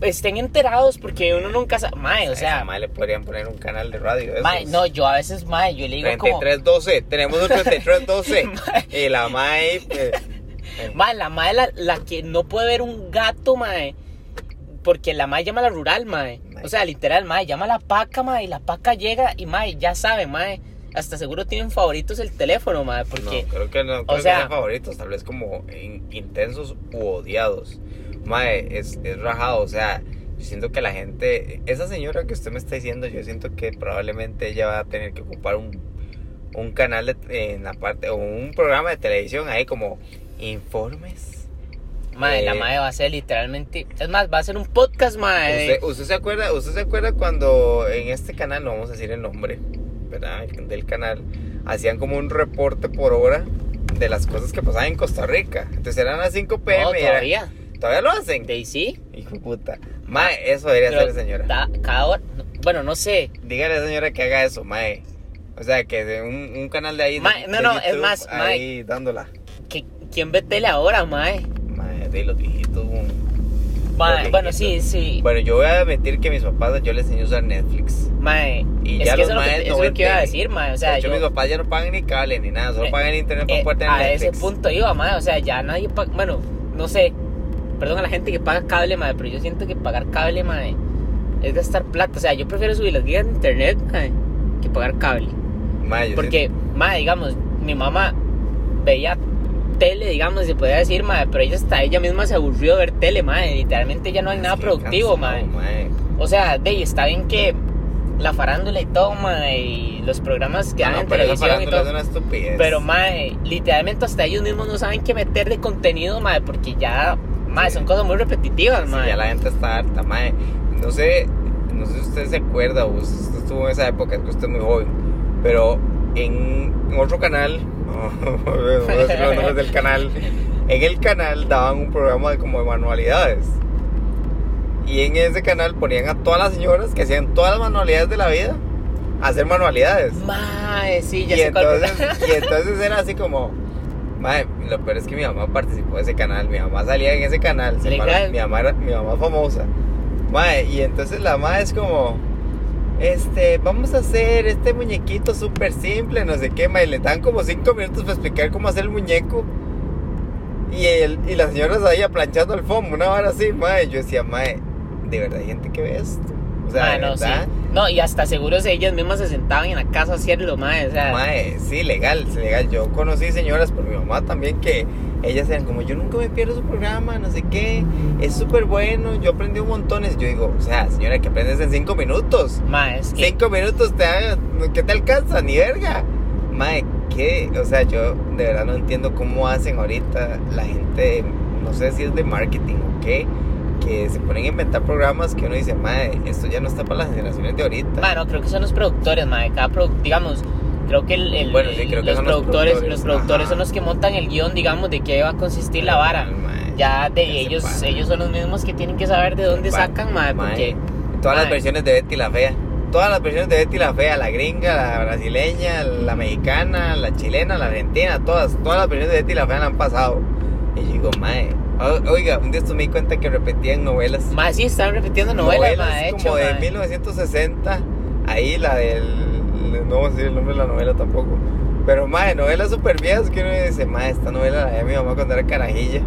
estén enterados porque uno nunca sabe. Mae, o sea. mae le podrían poner un canal de radio. Mae, esos. no, yo a veces, mae, yo le digo como... 3312, tenemos un 3312. y la mae. eh, eh, Mae, la mae la, la que no puede ver un gato, mae. Porque la mae llama a la rural, mae. O sea, literal, mae, llama a la paca, mae, y la paca llega y, mae, ya sabe, mae. Hasta seguro tienen favoritos el teléfono, mae, porque... No, creo que no, creo que sea- favoritos, tal vez como in- intensos u odiados. Mae, es, es rajado, o sea, yo siento que la gente, esa señora que usted me está diciendo, yo siento que probablemente ella va a tener que ocupar un, un canal de- en la parte, o un programa de televisión ahí como informes. Mae, la Eh, mae va a ser literalmente... Es más, va a ser un podcast, mae. ¿Usted, usted se acuerda, usted se acuerda cuando en este canal, no vamos a decir el nombre, ¿verdad? El- Del canal, hacían como un reporte por hora de las cosas que pasaban en Costa Rica. Entonces eran las 5 pm. No, y era- todavía. ¿Todavía lo hacen? Daisy. Hijo de puta. Mae, eso debería Pero ser señora. da- cada hora... Bueno, no sé. Dígale a la señora que haga eso, mae. O sea, que de un, un canal de ahí. de- Mae, no, de no, es YouTube, más, mae. Ahí dándola. ¿qué- ¿Quién ve tele ahora, mae? Mae, de los viejitos. Mae, Los bueno, sí, sí. Bueno, yo voy a admitir que mis papás, yo les enseñé a usar Netflix. Mae, Y es ya que los eso es lo que, maes eso no es lo que iba a decir, mae. O sea, de hecho, yo... mis papás ya no pagan ni cable ni nada, solo Eh, pagan internet por Eh, poder tener a Netflix. ese punto iba, madre. O sea, ya nadie paga. Bueno, no sé. Perdón a la gente que paga cable, madre. Pero yo siento que pagar cable, madre, es gastar plata. O sea, yo prefiero subir las gigas de internet, madre, que pagar cable. Mae, yo Porque, madre, digamos, mi mamá veía tele, digamos, se podría decir, madre. Pero ella hasta ella misma se aburrió de ver tele, madre. Literalmente ya no hay nada productivo, cansado, madre. mae. O sea, de ahí está bien que la farándula y todo, madre. Y los programas que Ah, dan no, en televisión y todo. es una estupidez. Pero, mae, literalmente hasta ellos mismos no saben qué meter de contenido, mae, porque ya, mae, son cosas muy repetitivas, Sí, mae. ya la gente está harta, mae. No sé, no sé si usted se acuerda o usted estuvo en esa época, que usted es muy joven. Pero en otro canal, no voy a decir los nombres del canal, en el canal daban un programa de como de manualidades. Y en ese canal ponían a todas las señoras que hacían todas las manualidades de la vida a hacer manualidades. Mae, sí, ya y, sé cuál entonces, y entonces era así como, madre, lo peor es que mi mamá participó de ese canal, mi mamá salía en ese canal, se mi mamá era, mi mamá famosa, madre, y entonces la madre es como, este, vamos a hacer este muñequito súper simple, no sé qué, madre, le dan como cinco minutos para explicar cómo hacer el muñeco. Y, el, y las señoras ahí aplanchando el foam, una hora así, madre. Yo decía, madre, de verdad hay gente que ve esto. O sea, no, sí. verdad. No, y hasta seguros ellas mismas se sentaban en la casa a hacerlo, mae, o sea. Mae, sí, legal, sí, legal. Yo conocí señoras por mi mamá también que ellas eran como, yo nunca me pierdo su programa, no sé qué, es súper bueno, yo aprendí un montón. Y yo digo, o sea, señora, que aprendes en cinco minutos. Mae, es que. Cinco minutos te ¿qué te alcanza? Ni verga. Mae, ¿qué? O sea, yo de verdad no entiendo cómo hacen ahorita la gente, no sé si es de marketing o qué, que se ponen a inventar programas que uno dice, mae, esto ya no está para las generaciones de ahorita. Mae, no, creo que son los productores, mae. Cada produ- digamos, creo que el, el- Bueno, sí, creo que los, productores, los productores son los que montan el guion, digamos, de qué va a consistir la vara. Mae, Ya de ellos, ellos son los mismos que tienen que saber de dónde sacan, mae, porque Todas las mae. versiones de Betty la Fea. todas las versiones de Betty la Fea, la gringa, la brasileña, la mexicana, la chilena, la argentina, todas, todas las versiones de Betty la Fea la han pasado. Y yo digo, o- oiga, un día esto me di cuenta que repetían novelas. Mae, sí, estaban repitiendo novelas, mae, de hecho, como de mae. 1960, ahí la del, no voy a decir el nombre de la novela tampoco. Pero mae, novelas super viejas que uno dice, mae, esta novela la de mi mamá cuando era carajilla.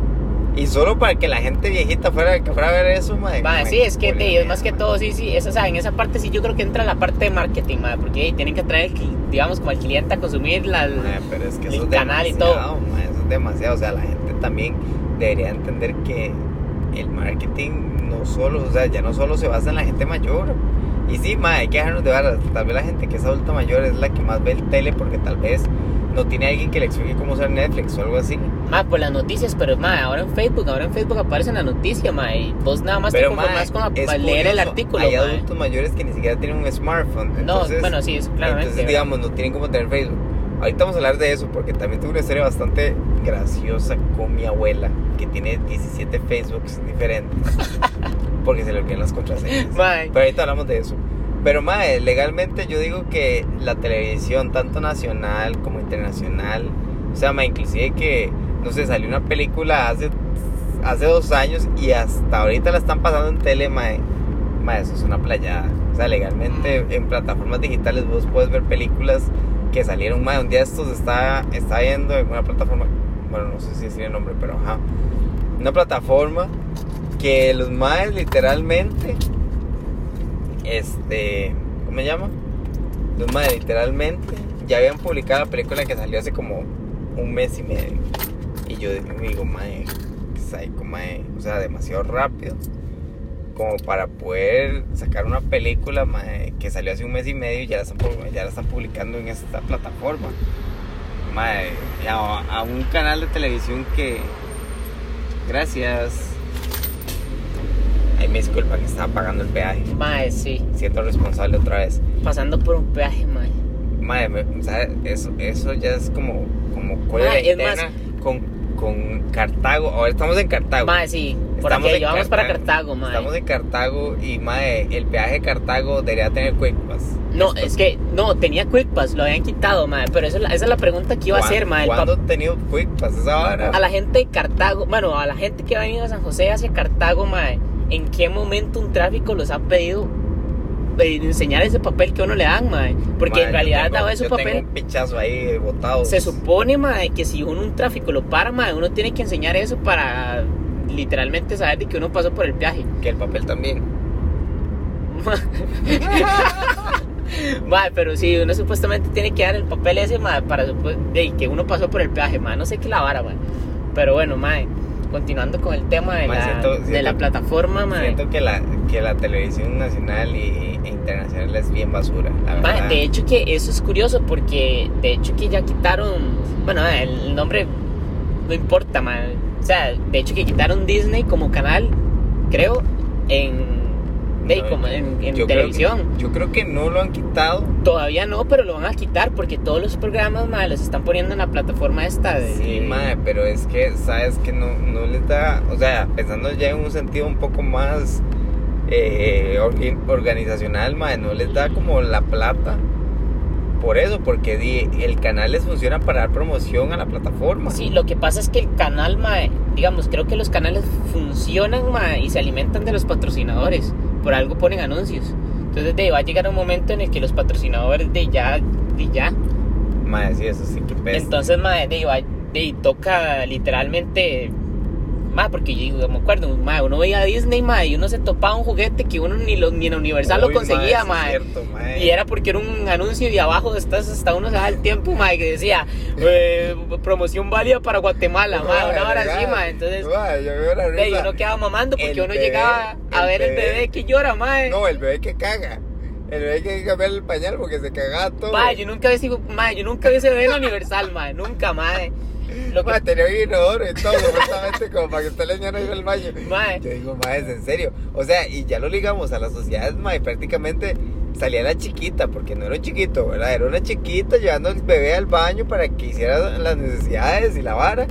Y solo para que la gente viejita fuera, que fuera a ver eso. Mae, mae, sí, es que te- es más que todo, sí, sí, eso, o sea, en esa parte sí yo creo que entra la parte de marketing, mae, porque hey, tienen que traer, el cli- digamos, como al cliente a consumir la... Mae, pero es que el eso es canal y todo. mae, eso es demasiado. O sea, la gente también debería entender que el marketing no solo, o sea, ya no solo se basa en la gente mayor. Y sí, mae, hay que dejarnos de varas. Tal vez la gente que es adulta mayor es la que más ve el tele porque tal vez no tiene alguien que le explique cómo usar Netflix o algo así. Mae, por las noticias, pero mae, ahora en Facebook, ahora en Facebook aparecen las noticias, mae, y vos nada más te Pero conformás mae, con a- leer el artículo, Hay adultos mayores que ni siquiera tienen un smartphone. No, Entonces, bueno, sí, eso claramente. Entonces, digamos, no tienen como tener Facebook. Ahorita vamos a hablar de eso porque también tuve una historia bastante graciosa con mi abuela que tiene 17 Facebooks diferentes porque se le olvidan las contraseñas. Mae, Pero ahorita hablamos de eso. Pero, mae, legalmente yo digo que la televisión, tanto nacional como internacional, o sea, mae, inclusive que, no sé, salió una película hace, hace dos años y hasta ahorita la están pasando en tele, mae. Mae, eso es una playada. O sea, legalmente en plataformas digitales vos puedes ver películas que salieron, mae. Un día estos está, está viendo en una plataforma, bueno, no sé si decir el nombre, pero ajá. Una plataforma que los maes literalmente este, ¿cómo se llama? Los madres literalmente ya habían publicado la película que salió hace como un mes y medio. Y yo digo, mae, psycho, mae, o sea, demasiado rápido. Como para poder sacar una película mae, que salió hace un mes y medio y ya la están, ya la están publicando en esta plataforma. Mae, a, a un canal de televisión que. Gracias. Ay, me disculpa que estaba pagando el peaje. mae, sí, Siento responsable otra vez. pasando por un peaje, mae. Madre, me- o sea, eso, eso ya es como, como Mae, con, con Cartago. Ahora estamos en Cartago. Mae, sí, por Estamos aquí, en vamos para Cartago, mae. Estamos en Cartago y, madre, el peaje de Cartago debería tener Quick Pass. No, Esto- es que, no, tenía Quick Pass, lo habían quitado, mae, pero eso, es la- esa es la pregunta que iba a ¿cuán- hacer, mae. ¿Cuándo pap- ha tenido Quick Pass esa hora? a la gente de Cartago, bueno, a la gente que ha venido a San José hacia Cartago, mae, ¿en qué momento un tráfico los ha pedido enseñar ese papel que uno le dan, mae? Porque Madre, en realidad, tengo- ese yo papel, Tengo un pichazo ahí botado. se supone, mae, que si uno un tráfico lo para, mae, uno tiene que enseñar eso para literalmente saber de que uno pasó por el viaje. Que el papel también. Mae, pero sí, uno supuestamente tiene que dar el papel ese, mae, para de que uno pasó por el peaje, mae. No sé qué la vara, mae. Pero bueno, mae, continuando con el tema de, la, siento- de la plataforma. Siento que la, que la televisión nacional y, e internacional es bien basura, la verdad. de hecho que eso es curioso porque de hecho que ya quitaron, bueno, el nombre no importa, mae. O sea, de hecho que quitaron Disney como canal, creo, en, de, No, como en, en yo creo que- televisión. yo creo que no lo han quitado. Todavía no, pero lo van a quitar porque todos los programas, los están poniendo en la plataforma esta de... Sí, mae, pero es que, sabes que no, no les da, o sea, pensando ya en un sentido un poco más eh, organizacional, mae, no les da como la plata por eso, porque di- el canal les funciona para dar promoción a la plataforma. Sí, lo que pasa es que el canal, mae, digamos, creo que los canales funcionan, mae, y se alimentan de los patrocinadores. Por algo ponen anuncios. Entonces, de, va a llegar un momento en el que los patrocinadores de ya, de ya. Mae, sí, eso sí que pesa. Entonces, mae, de, va- de, toca literalmente. Mae, porque yo me acuerdo, mae, uno veía a Disney, mae, y uno se topaba un juguete que uno ni, lo, ni en Universal lo conseguía, mae. Y era porque era un anuncio y abajo estás hasta uno se da el tiempo, mae, que decía eh, promoción válida para Guatemala, una hora así, mae. Entonces, yo de, y uno quedaba mamando porque El uno bebé, llegaba a ver el bebé. que llora, mae. No, el bebé que caga. El bebé que cambiarle el pañal porque se cagaba todo. Mae, yo nunca vi yo nunca vi ese bebé en Universal, mae, nunca, mae. Lo que, tenía un inodoro y todo, supuestamente como para que usted le no iba al baño. Yo digo, mae, es en serio. O sea, y ya lo ligamos a las sociedades, mae, prácticamente salía la chiquita, porque no era un chiquito, ¿verdad? Era una chiquita llevando al bebé al baño para que hiciera las necesidades y la vara.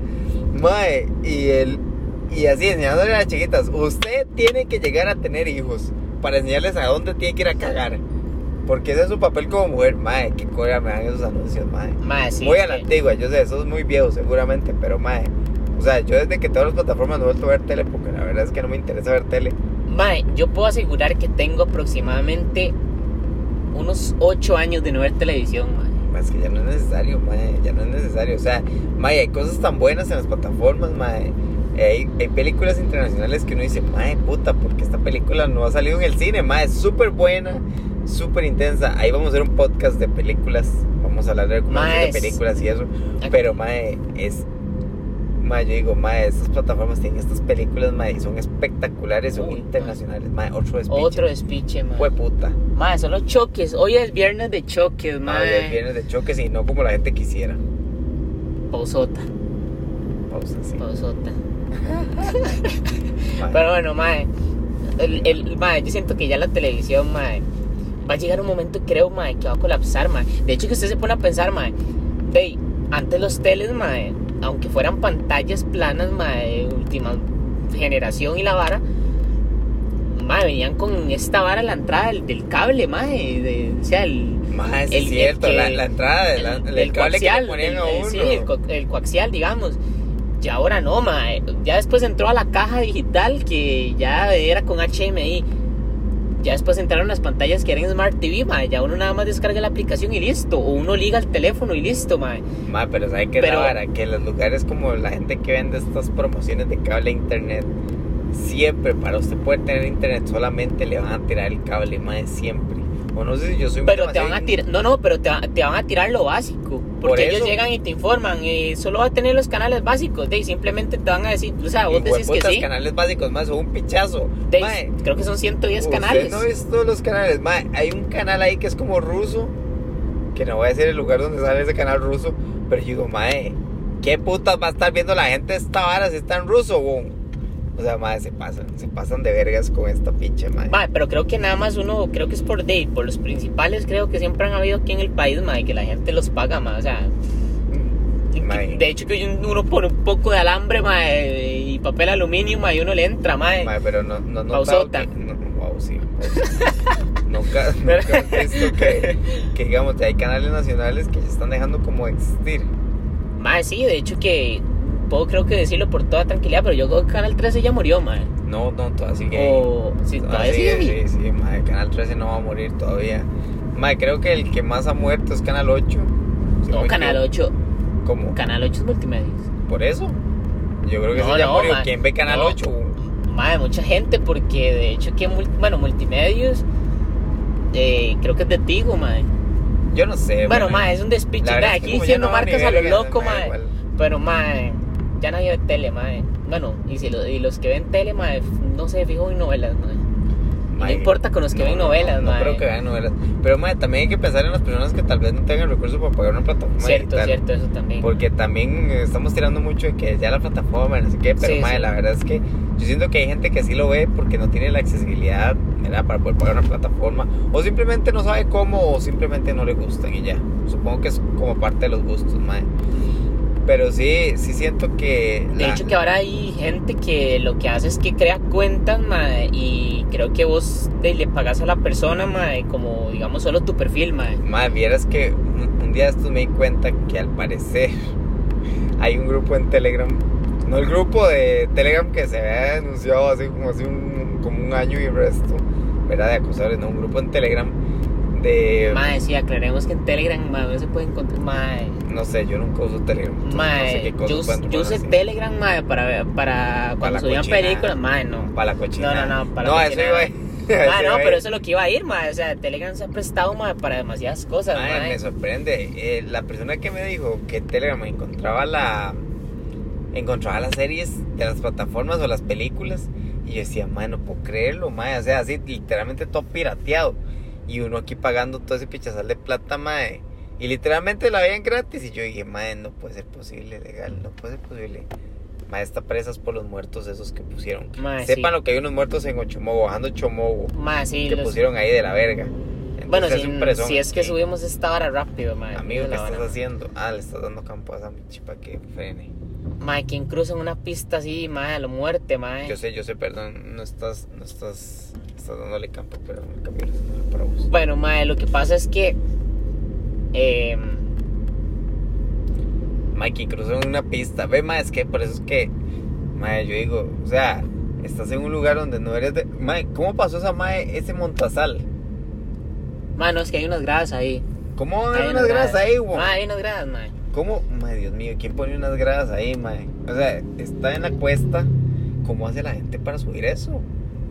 Mae, y el y así enseñándole a las chiquitas, usted tiene que llegar a tener hijos para enseñarles a dónde tiene que ir a cagar. Porque ese es su papel como mujer, mae, qué cólera me dan esos anuncios, mae. Mae, sí. muy a la que- antigua, yo sé, eso es muy viejo seguramente, pero mae. O sea, yo desde que todas las plataformas no he vuelto a ver tele porque la verdad es que no me interesa ver tele. Mae, yo puedo asegurar que tengo aproximadamente unos 8 años de no ver televisión, mae. Mae, Es que ya no es necesario, mae, ya no es necesario. O sea, mae, hay cosas tan buenas en las plataformas, mae. Hay, hay películas internacionales que uno dice, mae, puta, porque esta película no ha salido en el cine, mae, es súper buena, súper intensa. Ahí vamos a hacer un podcast de películas, vamos a hablar de de películas y eso. Pero, mae, es. Mae, yo digo, mae, estas plataformas tienen estas películas, mae, y son espectaculares, son Uy, internacionales, mae, otro despiche. Otro despiche, mae. Fue puta. Mae, son los choques. Hoy es viernes de choques, Mae, hoy es viernes de choques y no como la gente quisiera. Pausota, Pausa, sí. pausota. Pero bueno, mae. El, el, mae, yo siento que ya la televisión, mae, va a llegar un momento, creo, mae, que va a colapsar, mae. De hecho, que usted se pone a pensar, mae, ve, antes los teles, mae, aunque fueran pantallas planas, mae, última generación y la vara, mae, venían con esta vara a la entrada del, del cable, mae, de, o sea, el, Mae, sí el- es cierto, el que- la, la entrada del el, el, cable que le ponían a el- uno. sí, el coaxial, digamos. Y ahora no, mae. Ya después entró a la caja digital que ya era con HMI. Ya después entraron las pantallas que eran Smart TV, mae. Ya uno nada más descarga la aplicación y listo. O uno liga el teléfono y listo, mae. Mae, pero ¿sabe qué es Pero- la? Que los lugares como la gente que vende estas promociones de cable a internet, siempre para usted poder tener internet solamente le van a tirar el cable, mae, siempre. O no sé si yo soy Pero te van a tirar, no, no, pero te, va- te van a tirar lo básico. Por Porque ellos eso. llegan y te informan. Y solo va a tener los canales básicos. De, y simplemente te van a decir, o sea, vos decís que sí. canales básicos, más o un pichazo. de, Mae, creo que son 110 usted canales. no ha visto los canales, mae, hay un canal ahí que es como ruso, que no voy a decir el lugar donde sale ese canal ruso, pero yo digo, mae, ¿qué putas va a estar viendo la gente esta vara si está en ruso, weón? O sea, mae, se pasan, se pasan de vergas con esta pinche, mae. Mae, pero creo que nada más uno, creo que es por day, por los principales, creo que siempre han habido aquí en el país, mae, que la gente los paga, mae, o sea, que- Mae. de hecho que uno pone un poco de alambre, mae, y papel aluminio, mae, y uno le entra, mae. Mae, pero no, no, no. Pausota. No, wow, sí. nunca, nunca has visto que, que, digamos, hay canales nacionales que ya están dejando como existir. Mae, sí, de hecho que puedo creo que decirlo por toda tranquilidad, pero yo creo que Canal 13 ya murió, mae. No, no, todavía sigue. O, sí, Ah, todavía sí, sigue ahí. sí, sí, mae, Canal 13 no va a morir todavía. Mae, creo que el que más ha muerto es Canal 8. si No, Canal equivoco. 8, ¿Cómo? Canal 8 es multimedia. ¿Por eso? Yo creo que No, ese ya no, murió. mae. ¿Quién ve Canal No. 8? Mae, mucha gente, porque de hecho que, bueno, multimedios, eh, creo que es de Tigo, mae. Yo no sé. Bueno, mae, es un despiche. aquí diciendo no marcas a lo verga, loco, igual. Pero, mae, ya nadie ve tele, mae. Bueno, y, si lo- y los que ven tele, mae, no se fijo en novelas, mae. No importa con los que ven novelas, no, no mae. creo que vean novelas. Pero mae, también hay que pensar en las personas que tal vez no tengan recursos para pagar una plataforma Cierto, digital. cierto, eso también. Porque también estamos tirando mucho de que ya la plataforma, no sé qué, pero Sí, mae, sí. la verdad es que yo siento que hay gente que sí lo ve porque no tiene la accesibilidad ¿verdad? para poder pagar una plataforma o simplemente no sabe cómo o simplemente no le gustan y ya. Supongo que es como parte de los gustos, mae. Pero sí, sí siento que De la- hecho que ahora hay gente que lo que hace es que crea cuentas, mae, y creo que vos de- le pagas a la persona, mae, como digamos solo tu perfil, mae. Madre, vieras que un, día de estos me di cuenta que al parecer hay un grupo en Telegram. No el grupo de Telegram que se había denunciado hace como hace un, como un año y resto, ¿verdad? De acosadores, no, un grupo en Telegram de... Mae, sí, aclaremos que en Telegram, mae, no se puede encontrar, mae. No sé, yo nunca uso Telegram. Mae, no sé yo, yo usé. Telegram, mae, para, para cuando subían películas, mae, no. Para la cochina. No, no, no, para no, la eso iba a Ah, no, pero eso es lo que iba a ir, mae. O sea, Telegram se ha prestado, mae, para demasiadas cosas, Mae, mae. me sorprende. Eh, la persona que me dijo que Telegram encontraba la encontraba las series de las plataformas o las películas y yo decía, mae, no puedo creerlo, mae, o sea, así literalmente todo pirateado y uno aquí pagando todo ese pichazal de plata, mae. Y literalmente la veían gratis y yo dije, mae, no puede ser posible, legal, no puede ser posible. Mae, está presas por los muertos esos que pusieron. Mae, Sepan sí. lo que hay unos muertos en Ochomogo, bajando Chomogo, Mae, sí, que los- pusieron ahí de la verga. Bueno, si, es un presón si es que subimos esta vara rápido, mae. Amigo, ¿qué estás haciendo? Ah, le estás dando campo a esa chipa que frene. Mae, quien cruza en una pista así, mae, a la muerte, mae. Yo sé, yo sé, perdón, no estás, no estás, Estás dándole campo, pero el cambio es para vos. Bueno, mae, lo que pasa es que. Eh, Mikey cruzó en una pista. Ve, mae, es que por eso es que. Mae, yo digo, o sea, estás en un lugar donde no eres de. Mae, ¿cómo pasó esa mae, ese montazal? mae, no, es que hay unas gradas ahí. ¿Cómo haber unas gradas ahí, güey? Mae, hay unas gradas, mae. ¿Cómo? Mae, Dios mío, ¿quién pone unas gradas ahí, mae? O sea, está en la cuesta. ¿Cómo hace la gente para subir eso?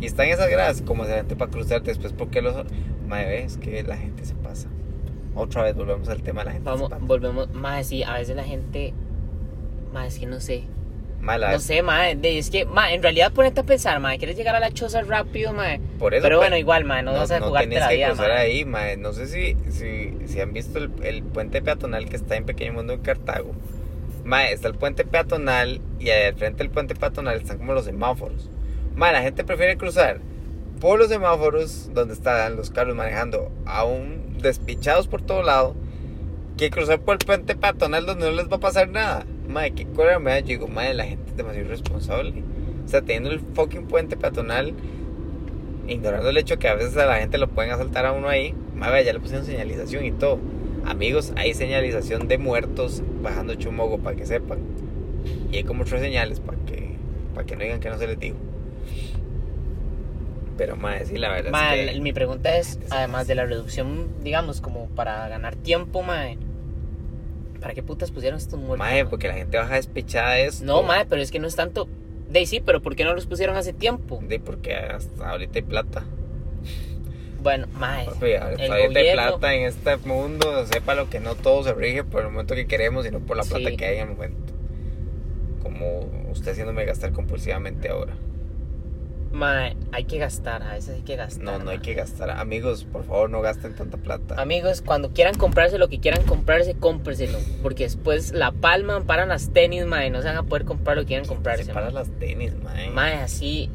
Y está en esas gradas. ¿Cómo hace la gente para cruzar después? ¿Por qué los.? Mae, ves que la gente se pasa. Otra vez volvemos al tema de la gente. Vamos, se pasa. volvemos. Mae, sí, a veces la gente. Mae, es que no sé. Mae, la- No sé, mae. de- Es que, mae, en realidad ponete a pensar, mae. Quieres llegar a la choza rápido, mae. Por eso, Pero pues, bueno, igual, mae, no, vas a jugarte tenés la que vida, cruzar mae. ahí, mae. No sé si, si, si han visto el, el puente peatonal que está en Pequeño Mundo en Cartago. Mae, está el puente peatonal y al frente del puente peatonal están como los semáforos. Mae, la gente prefiere cruzar por los semáforos donde están los carros manejando aún despichados por todo lado que cruzar por el puente peatonal donde no les va a pasar nada. Mae, qué cólera me da. Yo digo, mae, la gente es demasiado irresponsable. O sea, teniendo el fucking puente peatonal, ignorando el hecho que a veces a la gente lo pueden asaltar a uno ahí, mae, vea, ya le pusieron señalización y todo. Amigos, hay señalización de muertos bajando chumogo para que sepan. Y hay como tres señales para que, para que no digan que no se les digo. Pero, mae, sí, la verdad Mae, es que... mi pregunta es, además de la reducción, digamos, como para ganar tiempo, mae. ¿Para qué putas pusieron estos muertos? Mae? porque la gente baja despechada de esto. No, mae, pero es que no es tanto. De sí, pero ¿por qué no los pusieron hace tiempo? De porque hasta ahorita hay plata. Bueno, mae. Papi, ahorita hay plata en este mundo. Sepa lo que no todo se rige por el momento que queremos, sino por la plata Sí. que hay en el momento. Como usted haciéndome gastar compulsivamente ahora. Mae, hay que gastar, a veces hay que gastar. No, no hay que gastar. Amigos, por favor, no gasten tanta plata. Amigos, cuando quieran comprarse lo que quieran comprarse, cómprenselo. Porque después la palman, paran las tenis, mae, no se van a poder comprar lo que quieran comprarse. Se para mae. las tenis, mae. Mae, así.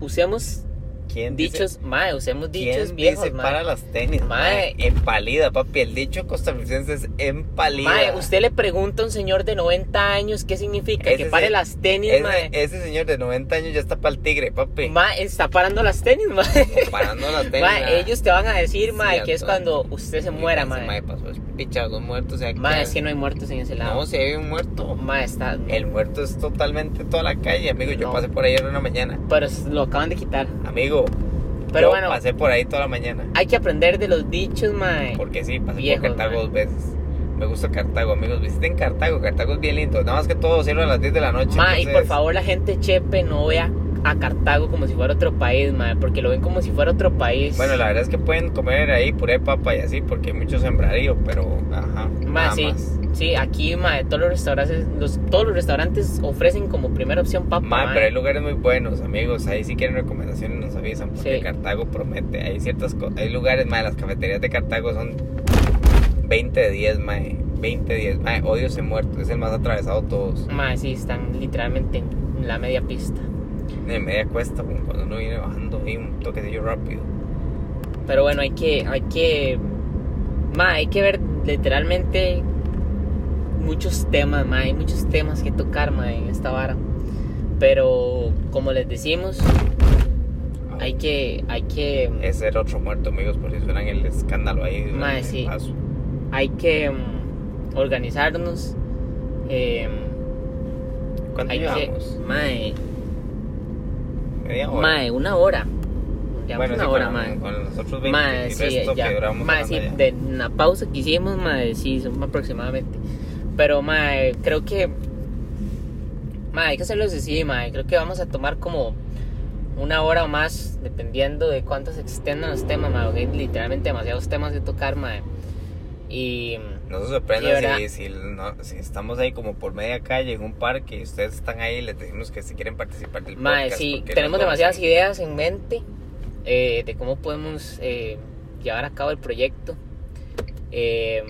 Usemos ¿Quién dice- dichos, mae, usemos dichos ¿Quién viejos, dice mae. para las tenis, Mae. mae? Empalida, papi. El dicho costarricense es empalida. Mae, usted le pregunta a un señor de 90 años qué significa Ese que pare se- las tenis, ese, mae. ese señor de 90 años ya está para el tigre, papi. Mae, está parando las tenis, mae. Parando las tenis. Mae, ellos te van a decir, Sí, mae, que es cuando usted se muera, ese mae. pasó pichados, muertos. o sea, Mae, que- es que no hay muertos en ese lado. No, si hay un muerto. Mae, está. El muerto es totalmente toda la calle, amigo. Yo pasé por ahí en una mañana. Pero lo acaban de quitar. Amigo, Pero yo bueno, pasé por ahí toda la mañana. hay que aprender de los dichos, mae. Porque sí, pasé Viejos, por Cartago dos veces. Me gusta Cartago, amigos. Visiten Cartago. Cartago es bien lindo. Nada más que todo cierra a las 10 de la noche. Ma, y por entonces- favor la gente chepe no vea a Cartago como si fuera otro país, ma, porque lo ven como si fuera otro país. Bueno, la verdad es que pueden comer ahí puré de papa y así, porque hay mucho sembradío, pero ajá. Ma, sí, más. sí, aquí, ma, todos los restaurantes, los, todos los restaurantes ofrecen como primera opción papa, Ma, ma. pero hay lugares muy buenos, amigos. Ahí si quieren recomendaciones nos avisan, porque Sí. Cartago promete. Hay ciertas cosas, hay lugares, ma, las cafeterías de Cartago son 20 de 10, ma. 20 de 10, ma. Odio ese muerto, es el más atravesado todos. Ma, sí, están literalmente en la media pista. De media cuesta, como cuando uno viene bajando ahí un toquecillo rápido. Pero bueno, hay que, hay que, ma, hay que ver literalmente muchos temas, ma, hay muchos temas que tocar, ma, en esta vara. Pero, como les decimos, hay que, hay que... Ese era otro muerto, amigos, por si suenan el escándalo ahí. Ma, sí. paso. hay que mm, organizarnos. eh, ¿Cuánto hay que? Media hora. mae, una hora. Llevamos bueno, una sí, hora, con, mae. con los otros 20 Mae, y sí, ya. que duramos Mae, sí, de la pausa que hicimos, mae, sí, son aproximadamente. Pero, mae, creo que. Mae, hay que hacerlo así, mae. Creo que vamos a tomar como una hora o más, dependiendo de cuánto se extiendan los temas, mae. porque hay literalmente demasiados temas de tocar, mae. Y. No se ¿verdad? si, si, no- si estamos ahí como por media calle en un parque y ustedes están ahí y les decimos que si quieren participar del Mae, podcast. sí, tenemos demasiadas ideas en mente eh, de cómo podemos eh, llevar a cabo el proyecto. Eh,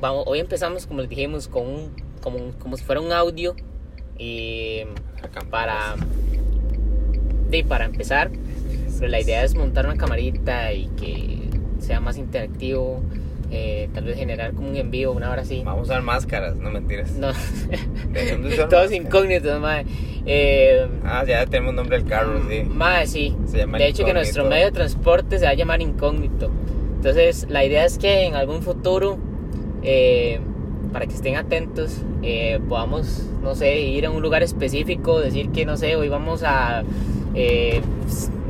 vamos, hoy empezamos, como les dijimos, con un, como, un- como si fuera un audio y Acá, para, de, para empezar, pero la idea es montar una camarita y que sea más interactivo eh, tal vez generar como un envío, una hora así. Vamos a usar máscaras, no mentiras. No, todos máscaras. incógnitos, mae. Eh, Ah, ya tenemos nombre del carro, sí. Mae, sí. Se llama De hecho, que nuestro medio de transporte se va a llamar incógnito. Entonces, la idea es que en algún futuro, eh, para que estén atentos, podamos, no sé, ir a un lugar específico, decir que, no sé, hoy vamos a, eh,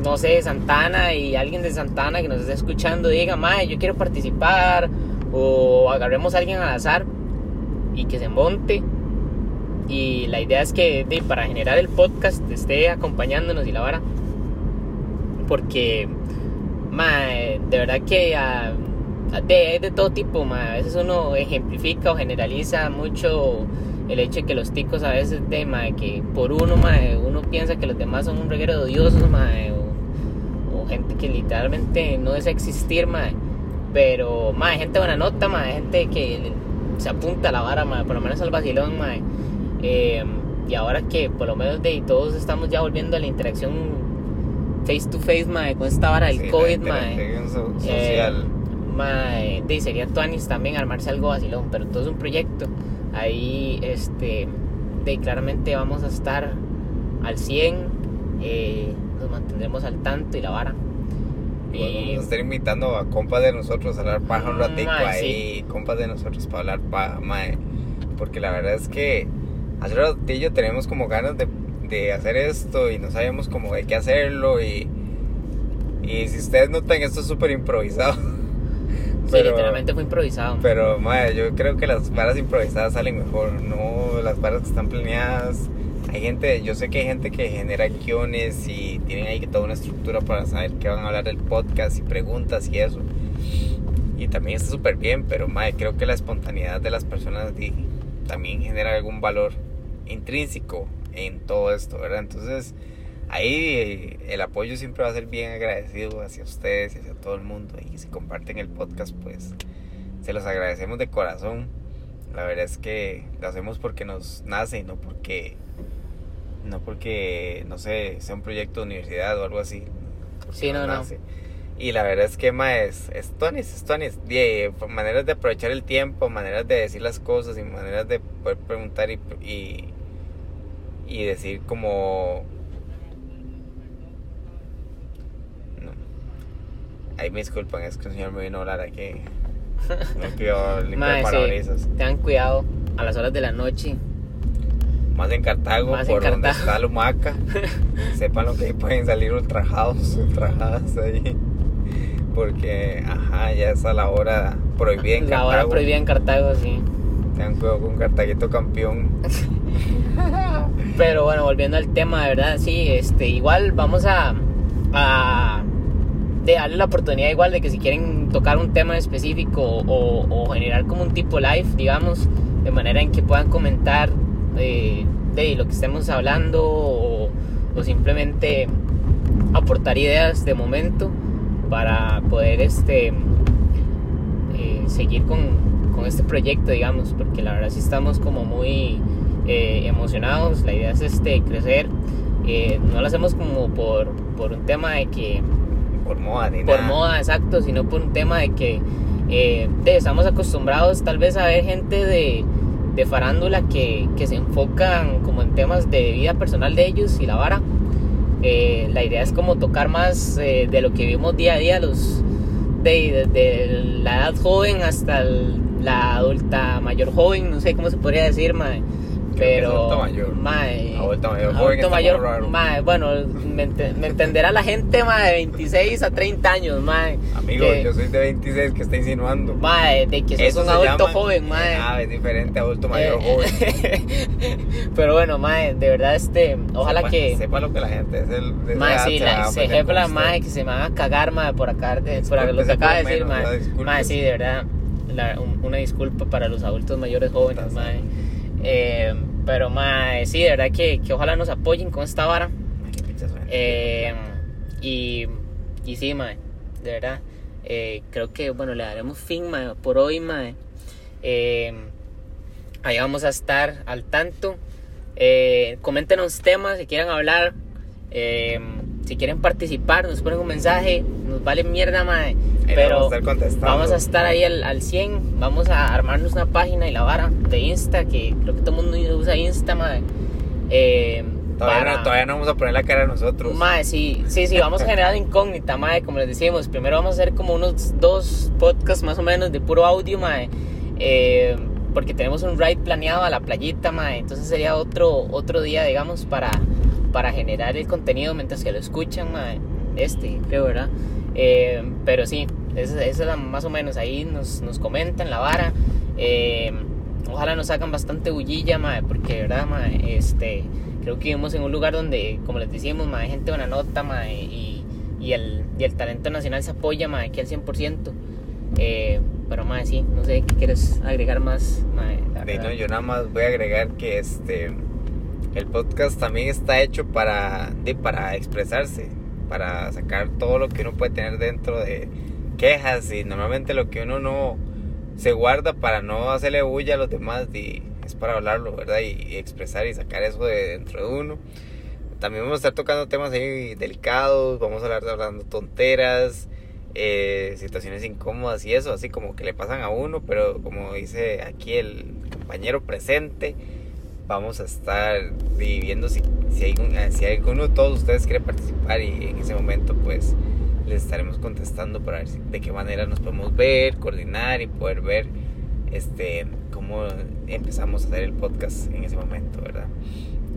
no sé, Santana y alguien de Santana que nos esté escuchando diga, Mae, yo quiero participar, o agarremos a alguien al azar y que se monte. Y la idea es que para generar el podcast esté acompañándonos y la vara. Porque, mae, de verdad que ah, de, hay de todo tipo, mae. A veces uno ejemplifica o generaliza mucho el hecho de que los ticos a veces de, mae, que por uno, mae, uno piensa que los demás son un reguero de odiosos, mae, o, o gente que literalmente no desea existir, mae. Pero, mae, gente buena nota, mae, gente que se apunta a la vara, mae, por lo menos al vacilón, mae. Eh, y ahora que por lo menos de todos estamos ya volviendo a la interacción face to face, mae, con esta vara del Sí, COVID, mae. Eh, social. mae, de, sería Tuanis también armarse algo vacilón, pero todo es un proyecto. Ahí, este, de, claramente vamos a estar al 100, eh, nos mantendremos al tanto y la vara. Y- Vamos a estar invitando a compas de nosotros a hablar paja un ratico Mae, ahí, compas de nosotros para hablar paja, mae. Porque la verdad es que hace ratillo tenemos como ganas de, de hacer esto y no sabemos cómo hay que hacerlo y, y si ustedes notan esto es súper improvisado. Sí, literalmente fue improvisado. Pero, mae, yo creo que las varas improvisadas salen mejor, no las varas que están planeadas. Hay gente, yo sé que hay gente que genera guiones y tienen ahí toda una estructura para saber qué van a hablar del podcast y preguntas y eso. Y también está súper bien, pero, mae, creo que la espontaneidad de las personas también genera algún valor intrínseco en todo esto, ¿verdad? Entonces, ahí el apoyo siempre va a ser bien agradecido hacia ustedes y hacia todo el mundo. Y si comparten el podcast, pues se los agradecemos de corazón. La verdad es que lo hacemos porque nos nace y no porque, no porque, no sé, sea un proyecto de universidad o algo así. Sí, no, no. Y la verdad es que, ma, es, es tuanis, es tuanis. De, maneras de aprovechar el tiempo, maneras de decir las cosas y maneras de poder preguntar y, y, y decir como... No. Ahí me disculpan, es que un señor me vino a hablar aquí. Me pidió limpiar Mae, sí, parabrisas. tengan cuidado a las horas de la noche. Más en Cartago, Más en por donde Cartago. está Lumaca. Sepan lo que ahí pueden salir ultrajados, ultrajadas ahí. Porque, ajá, ya es a la hora prohibida en la Cartago. hora prohibida en Cartago, sí. Tengan cuidado con Cartaguito campeón. Pero bueno, volviendo al tema, de verdad, sí, este, igual vamos a, a de darle la oportunidad igual de que si quieren tocar un tema específico o, generar como un tipo live, digamos, de manera en que puedan comentar eh, de lo que estemos hablando o, simplemente aportar ideas de momento para poder este eh, seguir con, con este proyecto, digamos, porque la verdad sí estamos como muy eh, emocionados. La idea es este crecer. No lo hacemos como por, por un tema de que Por moda, ni por nada. moda, exacto, sino por un tema de que eh, de- estamos acostumbrados tal vez a ver gente de, de farándula que, que se enfocan como en temas de vida personal de ellos y la vara. Eh, la idea es como tocar más eh, de lo que vivimos día a día, los de, desde la edad joven hasta el- la adulta mayor joven, no sé cómo se podría decir, mae. Pero, adulto mayor. mae, Adulto mayor adulto mayor, mae, bueno, me, ente- me entenderá la gente, mae, de 26 a 30 años, mae. Amigo, que- yo soy de 26 que está insinuando. Mae, de que sos un adulto llama- joven, mae. Ah, es diferente, adulto mayor Eh, joven. Pero bueno, mae, de verdad, este, ojalá Sepa- que... Sepa lo que la gente es el. de Mae, sí, la, se ofender jefa la con usted. mae que se me van a cagar, mae, por acá, de- por lo que acaba de decir, mae. Mae, sí, de verdad, la- un- una disculpa para los adultos mayores jóvenes, mae. Eh, pero, mae, sí, de verdad que, que ojalá nos apoyen con esta vara. Eh, y, y sí, mae, de verdad. eh, creo que, bueno, le daremos fin, mae, por hoy, mae. Ahí vamos a estar al tanto. Coméntenos temas si quieran hablar. Eh, si quieren participar, nos ponen un mensaje, nos vale mierda, mae. Pero vamos a estar vamos a estar ahí al, al 100, vamos a armarnos una página y la vara de Insta, que creo que todo el mundo usa Insta, mae. Eh, Todavía, para- no, todavía no vamos a poner la cara a nosotros. Mae, sí, sí, sí, vamos a generar incógnita, mae, como les decimos. Primero vamos a hacer como unos dos podcasts más o menos de puro audio, mae. eh, porque tenemos un ride planeado a la playita, mae. Entonces sería otro, otro día, digamos, para, para generar el contenido mientras que lo escuchan. Este, creo, ¿verdad? Eh, pero sí, eso es la- más o menos. Ahí nos, nos comentan la vara. Eh, ojalá nos hagan bastante bullilla, mae, porque, ¿verdad, mae? Este, creo que vivimos en un lugar donde, como les decimos, mae, hay gente buena nota, mae, y, y, el, y el talento nacional se apoya, mae, aquí al 100%. Eh, pero, mae, sí, no sé, ¿qué quieres agregar más, De, no, yo nada más voy a agregar que este el podcast también está hecho para, de, para expresarse, para sacar todo lo que uno puede tener dentro de quejas y normalmente lo que uno no se guarda para no hacerle bulla a los demás y es para hablarlo, ¿verdad? Y, expresar y sacar eso de dentro de uno. También vamos a estar tocando temas ahí delicados, vamos a hablar hablando tonteras, eh, situaciones incómodas y eso, así como que le pasan a uno, pero como dice aquí el compañero presente, vamos a estar viviendo si, si, hay, un- si alguno de todos ustedes quiere participar y en ese momento pues les estaremos contestando para ver si- de qué manera nos podemos ver, coordinar y poder ver este cómo empezamos a hacer el podcast en ese momento, ¿verdad?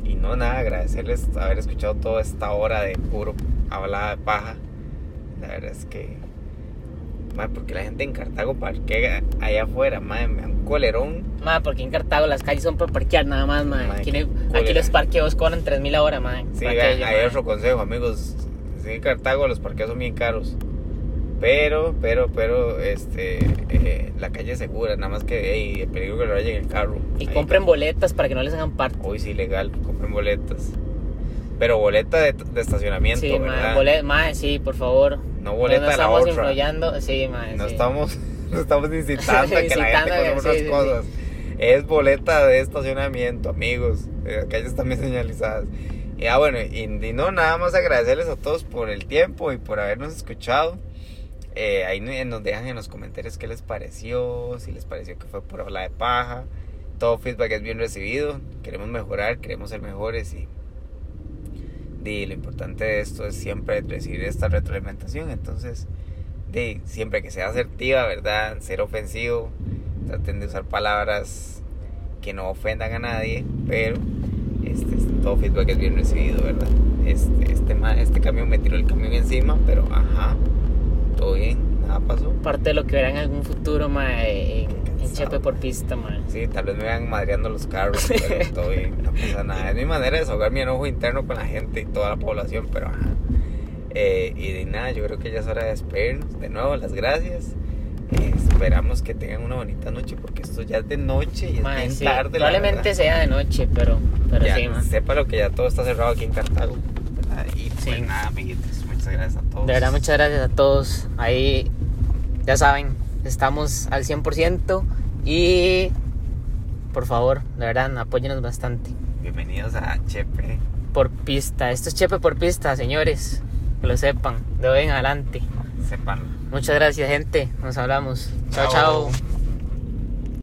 Y no nada, agradecerles haber escuchado toda esta hora de puro hablada de paja. La verdad es que Madre, porque la gente en Cartago parquea allá afuera, madre, me un colerón. Mae, porque en Cartago las calles son para parquear nada más. Mae, Aquí, aquí los parqueos cobran 3000 la hora, mae. Sí, hay otro consejo, amigos. Sí, en Cartago los parqueos son bien caros. Pero, pero, pero, este, eh, la calle es segura, nada más que, hey, el peligro que lo vayan en el carro. Y Ahí compren boletas para que no les hagan parte. Hoy sí, legal, compren boletas. Pero boleta de, de estacionamiento, Sí, ¿verdad? bolet- mae, sí, por favor. No boleta no de la estamos otra. enrollando, sí, mae, No sí. estamos, no estamos incitando a que la gente a- compre sí, otras sí, sí. cosas. Es boleta de estacionamiento, amigos. Las calles están bien señalizadas. Y ah, bueno, y, y no, nada más agradecerles a todos por el tiempo y por habernos escuchado. Eh, ahí nos dejan en los comentarios qué les pareció, si les pareció que fue por hablar de paja. Todo feedback es bien recibido. Queremos mejorar, queremos ser mejores y, lo importante de esto es siempre recibir esta retroalimentación. Entonces, de siempre que sea asertiva, ¿verdad? Ser ofensivo. Traten de usar palabras que no ofendan a nadie, pero este, todo feedback es bien recibido, ¿verdad? Este, este, este camión me tiró el camión encima, pero ajá, todo bien, nada pasó. Parte de lo que verán en algún futuro, mae, en, en. Chepe por pista, mae. Sí, tal vez me vayan madreando los carros, pero todo bien, no pasa nada. Es mi manera de desahogar mi enojo interno con la gente y toda la población, pero ajá. Eh, y de nada, yo creo que ya es hora de despedirnos. De nuevo, las gracias. Eh, esperamos que tengan una bonita noche porque esto ya es de noche y es Mae, bien sí, tarde. probablemente sea de noche, pero, pero Ya, sí, mae. sepa lo que ya todo está cerrado aquí en Cartago. ¿verdad? Y pues Sí. nada, amiguitos, muchas gracias a todos. De verdad, muchas gracias a todos. Ahí, ya saben, estamos al 100% y por favor, de verdad, apóyenos bastante. Bienvenidos a Chepe. Por pista, esto es Chepe por pista, señores. Que lo sepan, de hoy en adelante. Sepan. Muchas gracias, gente. Nos hablamos. chao. Chao. chao.